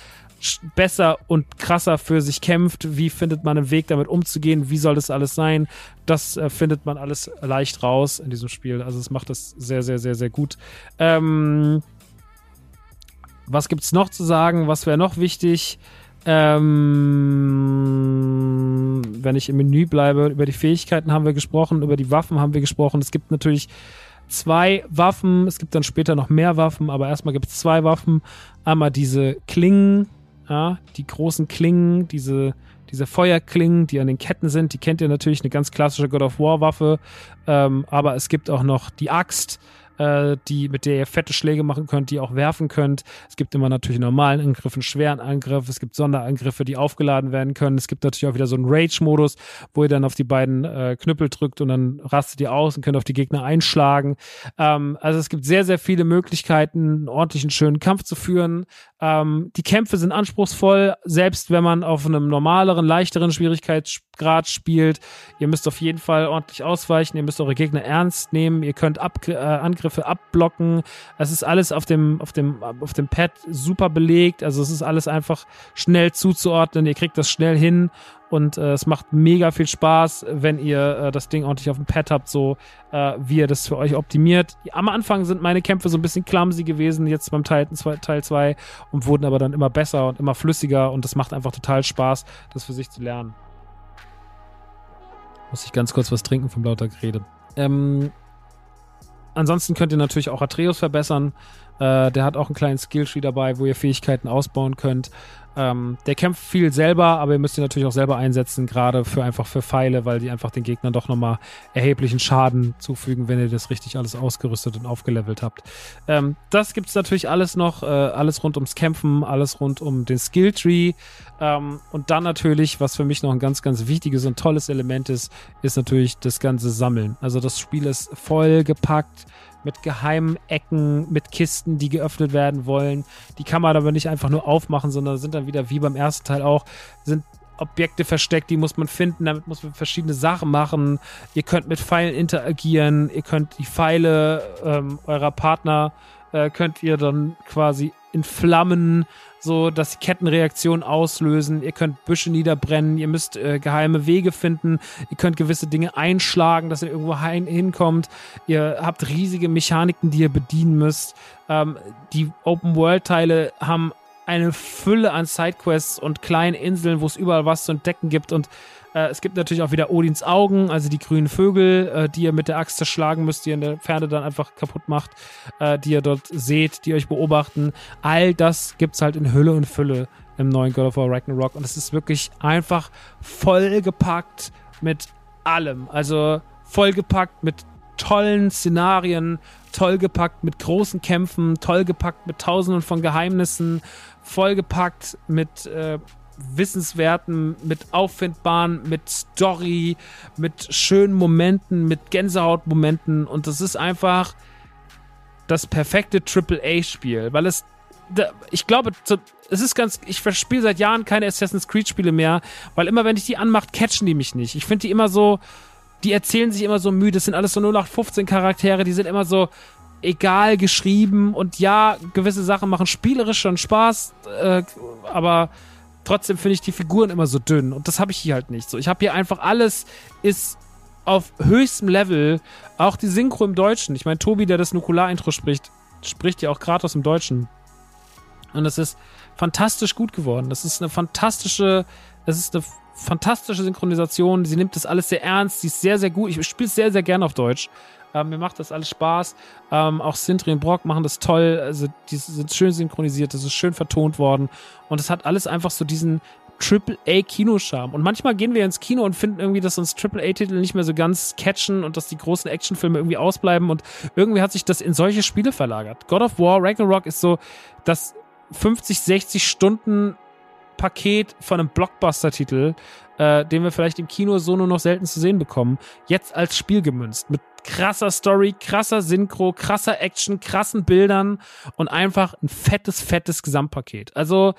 besser und krasser für sich kämpft. Wie findet man einen Weg, damit umzugehen? Wie soll das alles sein? Das äh, findet man alles leicht raus in diesem Spiel. Also es macht das sehr, sehr, sehr, sehr gut. Ähm, was gibt's noch zu sagen? Was wäre noch wichtig? Ähm, wenn ich im Menü bleibe, über die Fähigkeiten haben wir gesprochen, über die Waffen haben wir gesprochen. Es gibt natürlich zwei Waffen, es gibt dann später noch mehr Waffen, aber erstmal gibt es zwei Waffen. Einmal diese Klingen, ja, die großen Klingen, diese, diese Feuerklingen, die an den Ketten sind, die kennt ihr natürlich, eine ganz klassische God of War Waffe. Ähm, aber es gibt auch noch die Axt, äh, die, mit der ihr fette Schläge machen könnt, die ihr auch werfen könnt. Es gibt immer natürlich normalen Angriff, einen schweren Angriff. Es gibt Sonderangriffe, die aufgeladen werden können. Es gibt natürlich auch wieder so einen Rage-Modus, wo ihr dann auf die beiden äh, Knüppel drückt und dann rastet ihr aus und könnt auf die Gegner einschlagen. Ähm, also es gibt sehr, sehr viele Möglichkeiten, einen ordentlichen, schönen Kampf zu führen. Ähm, die Kämpfe sind anspruchsvoll, selbst wenn man auf einem normaleren, leichteren Schwierigkeitsgrad spielt. Ihr müsst auf jeden Fall ordentlich ausweichen, ihr müsst eure Gegner ernst nehmen, ihr könnt äh, Angriffe abblocken. Es ist alles auf dem, auf, dem, auf dem Pad super belegt, also es ist alles einfach schnell zuzuordnen, ihr kriegt das schnell hin und äh, es macht mega viel Spaß, wenn ihr äh, das Ding ordentlich auf dem Pad habt, so äh, wie ihr das für euch optimiert. Am Anfang sind meine Kämpfe so ein bisschen clumsy gewesen, jetzt beim Teil 2 und wurden aber dann immer besser und immer flüssiger und das macht einfach total Spaß, das für sich zu lernen. Muss ich ganz kurz was trinken vom lauter Gerede. Ähm, ansonsten könnt ihr natürlich auch Atreus verbessern. Äh, der hat auch einen kleinen Skilltree dabei, wo ihr Fähigkeiten ausbauen könnt. Ähm, der kämpft viel selber, aber ihr müsst ihn natürlich auch selber einsetzen, gerade für einfach für Pfeile, weil die einfach den Gegnern doch nochmal erheblichen Schaden zufügen, wenn ihr das richtig alles ausgerüstet und aufgelevelt habt. Ähm, das gibt's natürlich alles noch, äh, alles rund ums Kämpfen, alles rund um den Skilltree. Ähm, und dann natürlich, was für mich noch ein ganz, ganz wichtiges und tolles Element ist, ist natürlich das ganze Sammeln. Also das Spiel ist voll gepackt mit geheimen Ecken, mit Kisten, die geöffnet werden wollen. Die kann man aber nicht einfach nur aufmachen, sondern sind dann wieder wie beim ersten Teil auch, sind Objekte versteckt, die muss man finden, damit muss man verschiedene Sachen machen. Ihr könnt mit Pfeilen interagieren, ihr könnt die Pfeile ähm, eurer Partner, äh, könnt ihr dann quasi in Flammen so dass Kettenreaktionen auslösen. Ihr könnt Büsche niederbrennen, ihr müsst äh, geheime Wege finden, ihr könnt gewisse Dinge einschlagen, dass ihr irgendwo hinkommt. Ihr habt riesige Mechaniken, die ihr bedienen müsst. Ähm, die Open-World-Teile haben eine Fülle an Sidequests und kleinen Inseln, wo es überall was zu entdecken gibt und äh, es gibt natürlich auch wieder Odins Augen, also die grünen Vögel, äh, die ihr mit der Axt zerschlagen müsst, die ihr in der Ferne dann einfach kaputt macht, äh, die ihr dort seht, die euch beobachten. All das gibt es halt in Hülle und Fülle im neuen God of War Ragnarok und es ist wirklich einfach vollgepackt mit allem. Also vollgepackt mit tollen Szenarien, tollgepackt mit großen Kämpfen, tollgepackt mit tausenden von Geheimnissen, vollgepackt mit äh, Wissenswerten, mit auffindbaren, mit Story, mit schönen Momenten, mit Gänsehautmomenten und das ist einfach das perfekte AAA-Spiel, weil es ich glaube, es ist ganz, ich spiele seit Jahren keine Assassin's Creed Spiele mehr, weil immer wenn ich die anmache, catchen die mich nicht. Ich finde die immer so, die erzählen sich immer so müde. Das sind alles so 0815 Charaktere, die sind immer so egal geschrieben und ja, gewisse Sachen machen spielerisch schon Spaß, äh, aber trotzdem finde ich die Figuren immer so dünn und das habe ich hier halt nicht. So, ich habe hier einfach alles ist auf höchstem Level, auch die Synchro im Deutschen. Ich meine, Tobi, der das Nukular-Intro spricht, spricht ja auch Kratos im Deutschen. Und es ist fantastisch gut geworden. Das ist eine fantastische, es ist eine fantastische Synchronisation. Sie nimmt das alles sehr ernst. Sie ist sehr, sehr gut. Ich spiele es sehr, sehr gerne auf Deutsch. Ähm, mir macht das alles Spaß. Ähm, auch Sintri und Brock machen das toll. Also, die sind schön synchronisiert. Das ist schön vertont worden. Und es hat alles einfach so diesen Triple-A-Kinoscharme. Und manchmal gehen wir ins Kino und finden irgendwie, dass uns Triple-A-Titel nicht mehr so ganz catchen und dass die großen Actionfilme irgendwie ausbleiben. Und irgendwie hat sich das in solche Spiele verlagert. God of War, Ragnarok ist so das 50, 60 Stunden Paket von einem Blockbuster-Titel, äh, den wir vielleicht im Kino so nur noch selten zu sehen bekommen, jetzt als Spiel gemünzt. Mit krasser Story, krasser Synchro, krasser Action, krassen Bildern und einfach ein fettes, fettes Gesamtpaket. Also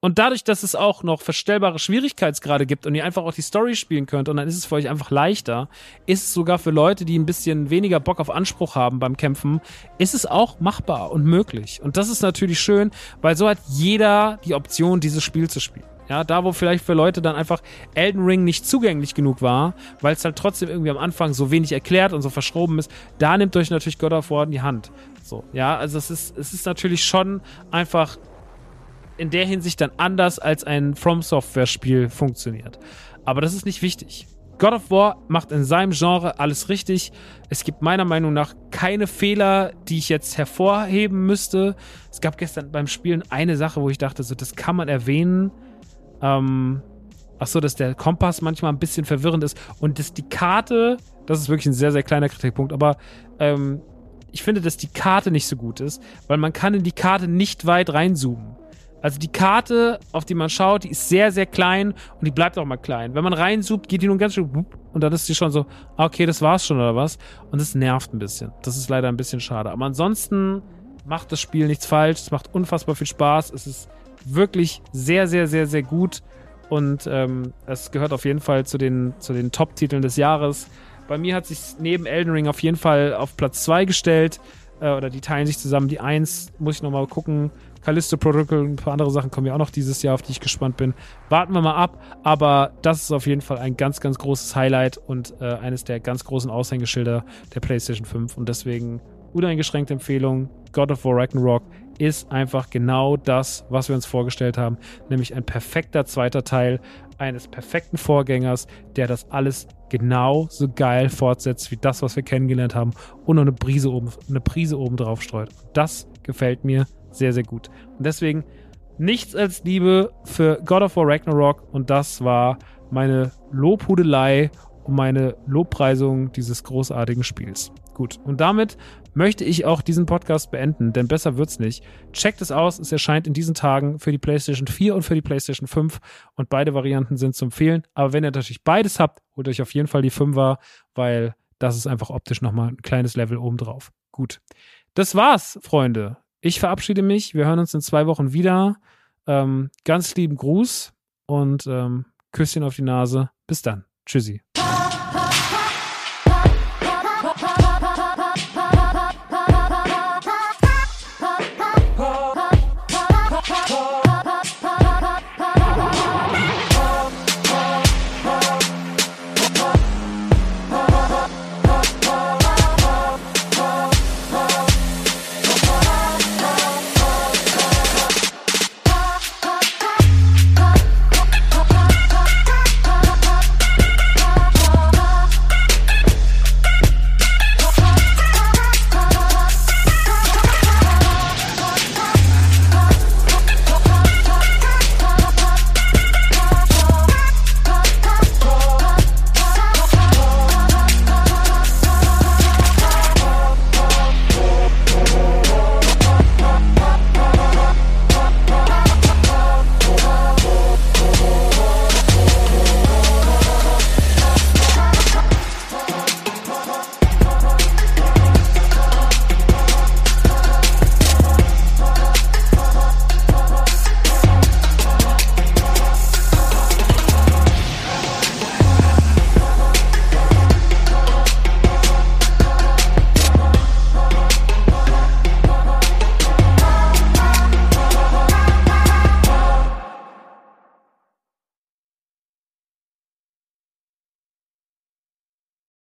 und dadurch, dass es auch noch verstellbare Schwierigkeitsgrade gibt und ihr einfach auch die Story spielen könnt und dann ist es für euch einfach leichter, ist es sogar für Leute, die ein bisschen weniger Bock auf Anspruch haben beim Kämpfen, ist es auch machbar und möglich. Und das ist natürlich schön, weil so hat jeder die Option, dieses Spiel zu spielen. Ja, da wo vielleicht für Leute dann einfach Elden Ring nicht zugänglich genug war, weil es halt trotzdem irgendwie am Anfang so wenig erklärt und so verschroben ist, da nimmt euch natürlich God of War in die Hand. So, ja, also es ist, es ist natürlich schon einfach in der Hinsicht dann anders als ein From Software Spiel funktioniert. Aber das ist nicht wichtig. God of War macht in seinem Genre alles richtig. Es gibt meiner Meinung nach keine Fehler, die ich jetzt hervorheben müsste. Es gab gestern beim Spielen eine Sache, wo ich dachte, so, das kann man erwähnen. Ähm, ach so, dass der Kompass manchmal ein bisschen verwirrend ist und dass die Karte, das ist wirklich ein sehr, sehr kleiner Kritikpunkt, aber ähm, ich finde, dass die Karte nicht so gut ist, weil man kann in die Karte nicht weit reinzoomen. Also die Karte, auf die man schaut, die ist sehr, sehr klein und die bleibt auch mal klein. Wenn man reinzoomt, geht die nun ganz schön und dann ist sie schon so, ah, okay, das war's schon oder was. Und das nervt ein bisschen. Das ist leider ein bisschen schade. Aber ansonsten macht das Spiel nichts falsch. Es macht unfassbar viel Spaß. Es ist wirklich sehr, sehr, sehr, sehr gut. Und ähm, es gehört auf jeden Fall zu den, zu den Top-Titeln des Jahres. Bei mir hat sich neben Elden Ring auf jeden Fall auf Platz 2 gestellt. Äh, oder die teilen sich zusammen. Die 1 muss ich nochmal gucken Callisto Protocol und ein paar andere Sachen kommen ja auch noch dieses Jahr, auf die ich gespannt bin. Warten wir mal ab, aber das ist auf jeden Fall ein ganz, ganz großes Highlight und äh, eines der ganz großen Aushängeschilder der PlayStation 5 und deswegen uneingeschränkte Empfehlung. God of War Ragnarok ist einfach genau das, was wir uns vorgestellt haben, nämlich ein perfekter zweiter Teil eines perfekten Vorgängers, der das alles genau so geil fortsetzt wie das, was wir kennengelernt haben und noch eine Prise oben, eine Prise oben drauf streut. Das gefällt mir sehr, sehr gut. Und deswegen nichts als Liebe für God of War Ragnarok und das war meine Lobhudelei und meine Lobpreisung dieses großartigen Spiels. Gut, und damit möchte ich auch diesen Podcast beenden, denn besser wird's nicht. Checkt es aus, es erscheint in diesen Tagen für die PlayStation 4 und für die PlayStation 5 und beide Varianten sind zu empfehlen. Aber wenn ihr natürlich beides habt, holt euch auf jeden Fall die 5er, weil das ist einfach optisch nochmal ein kleines Level obendrauf. Gut. Das war's, Freunde. Ich verabschiede mich. Wir hören uns in zwei Wochen wieder. Ähm, ganz lieben Gruß und ähm, Küsschen auf die Nase. Bis dann. Tschüssi.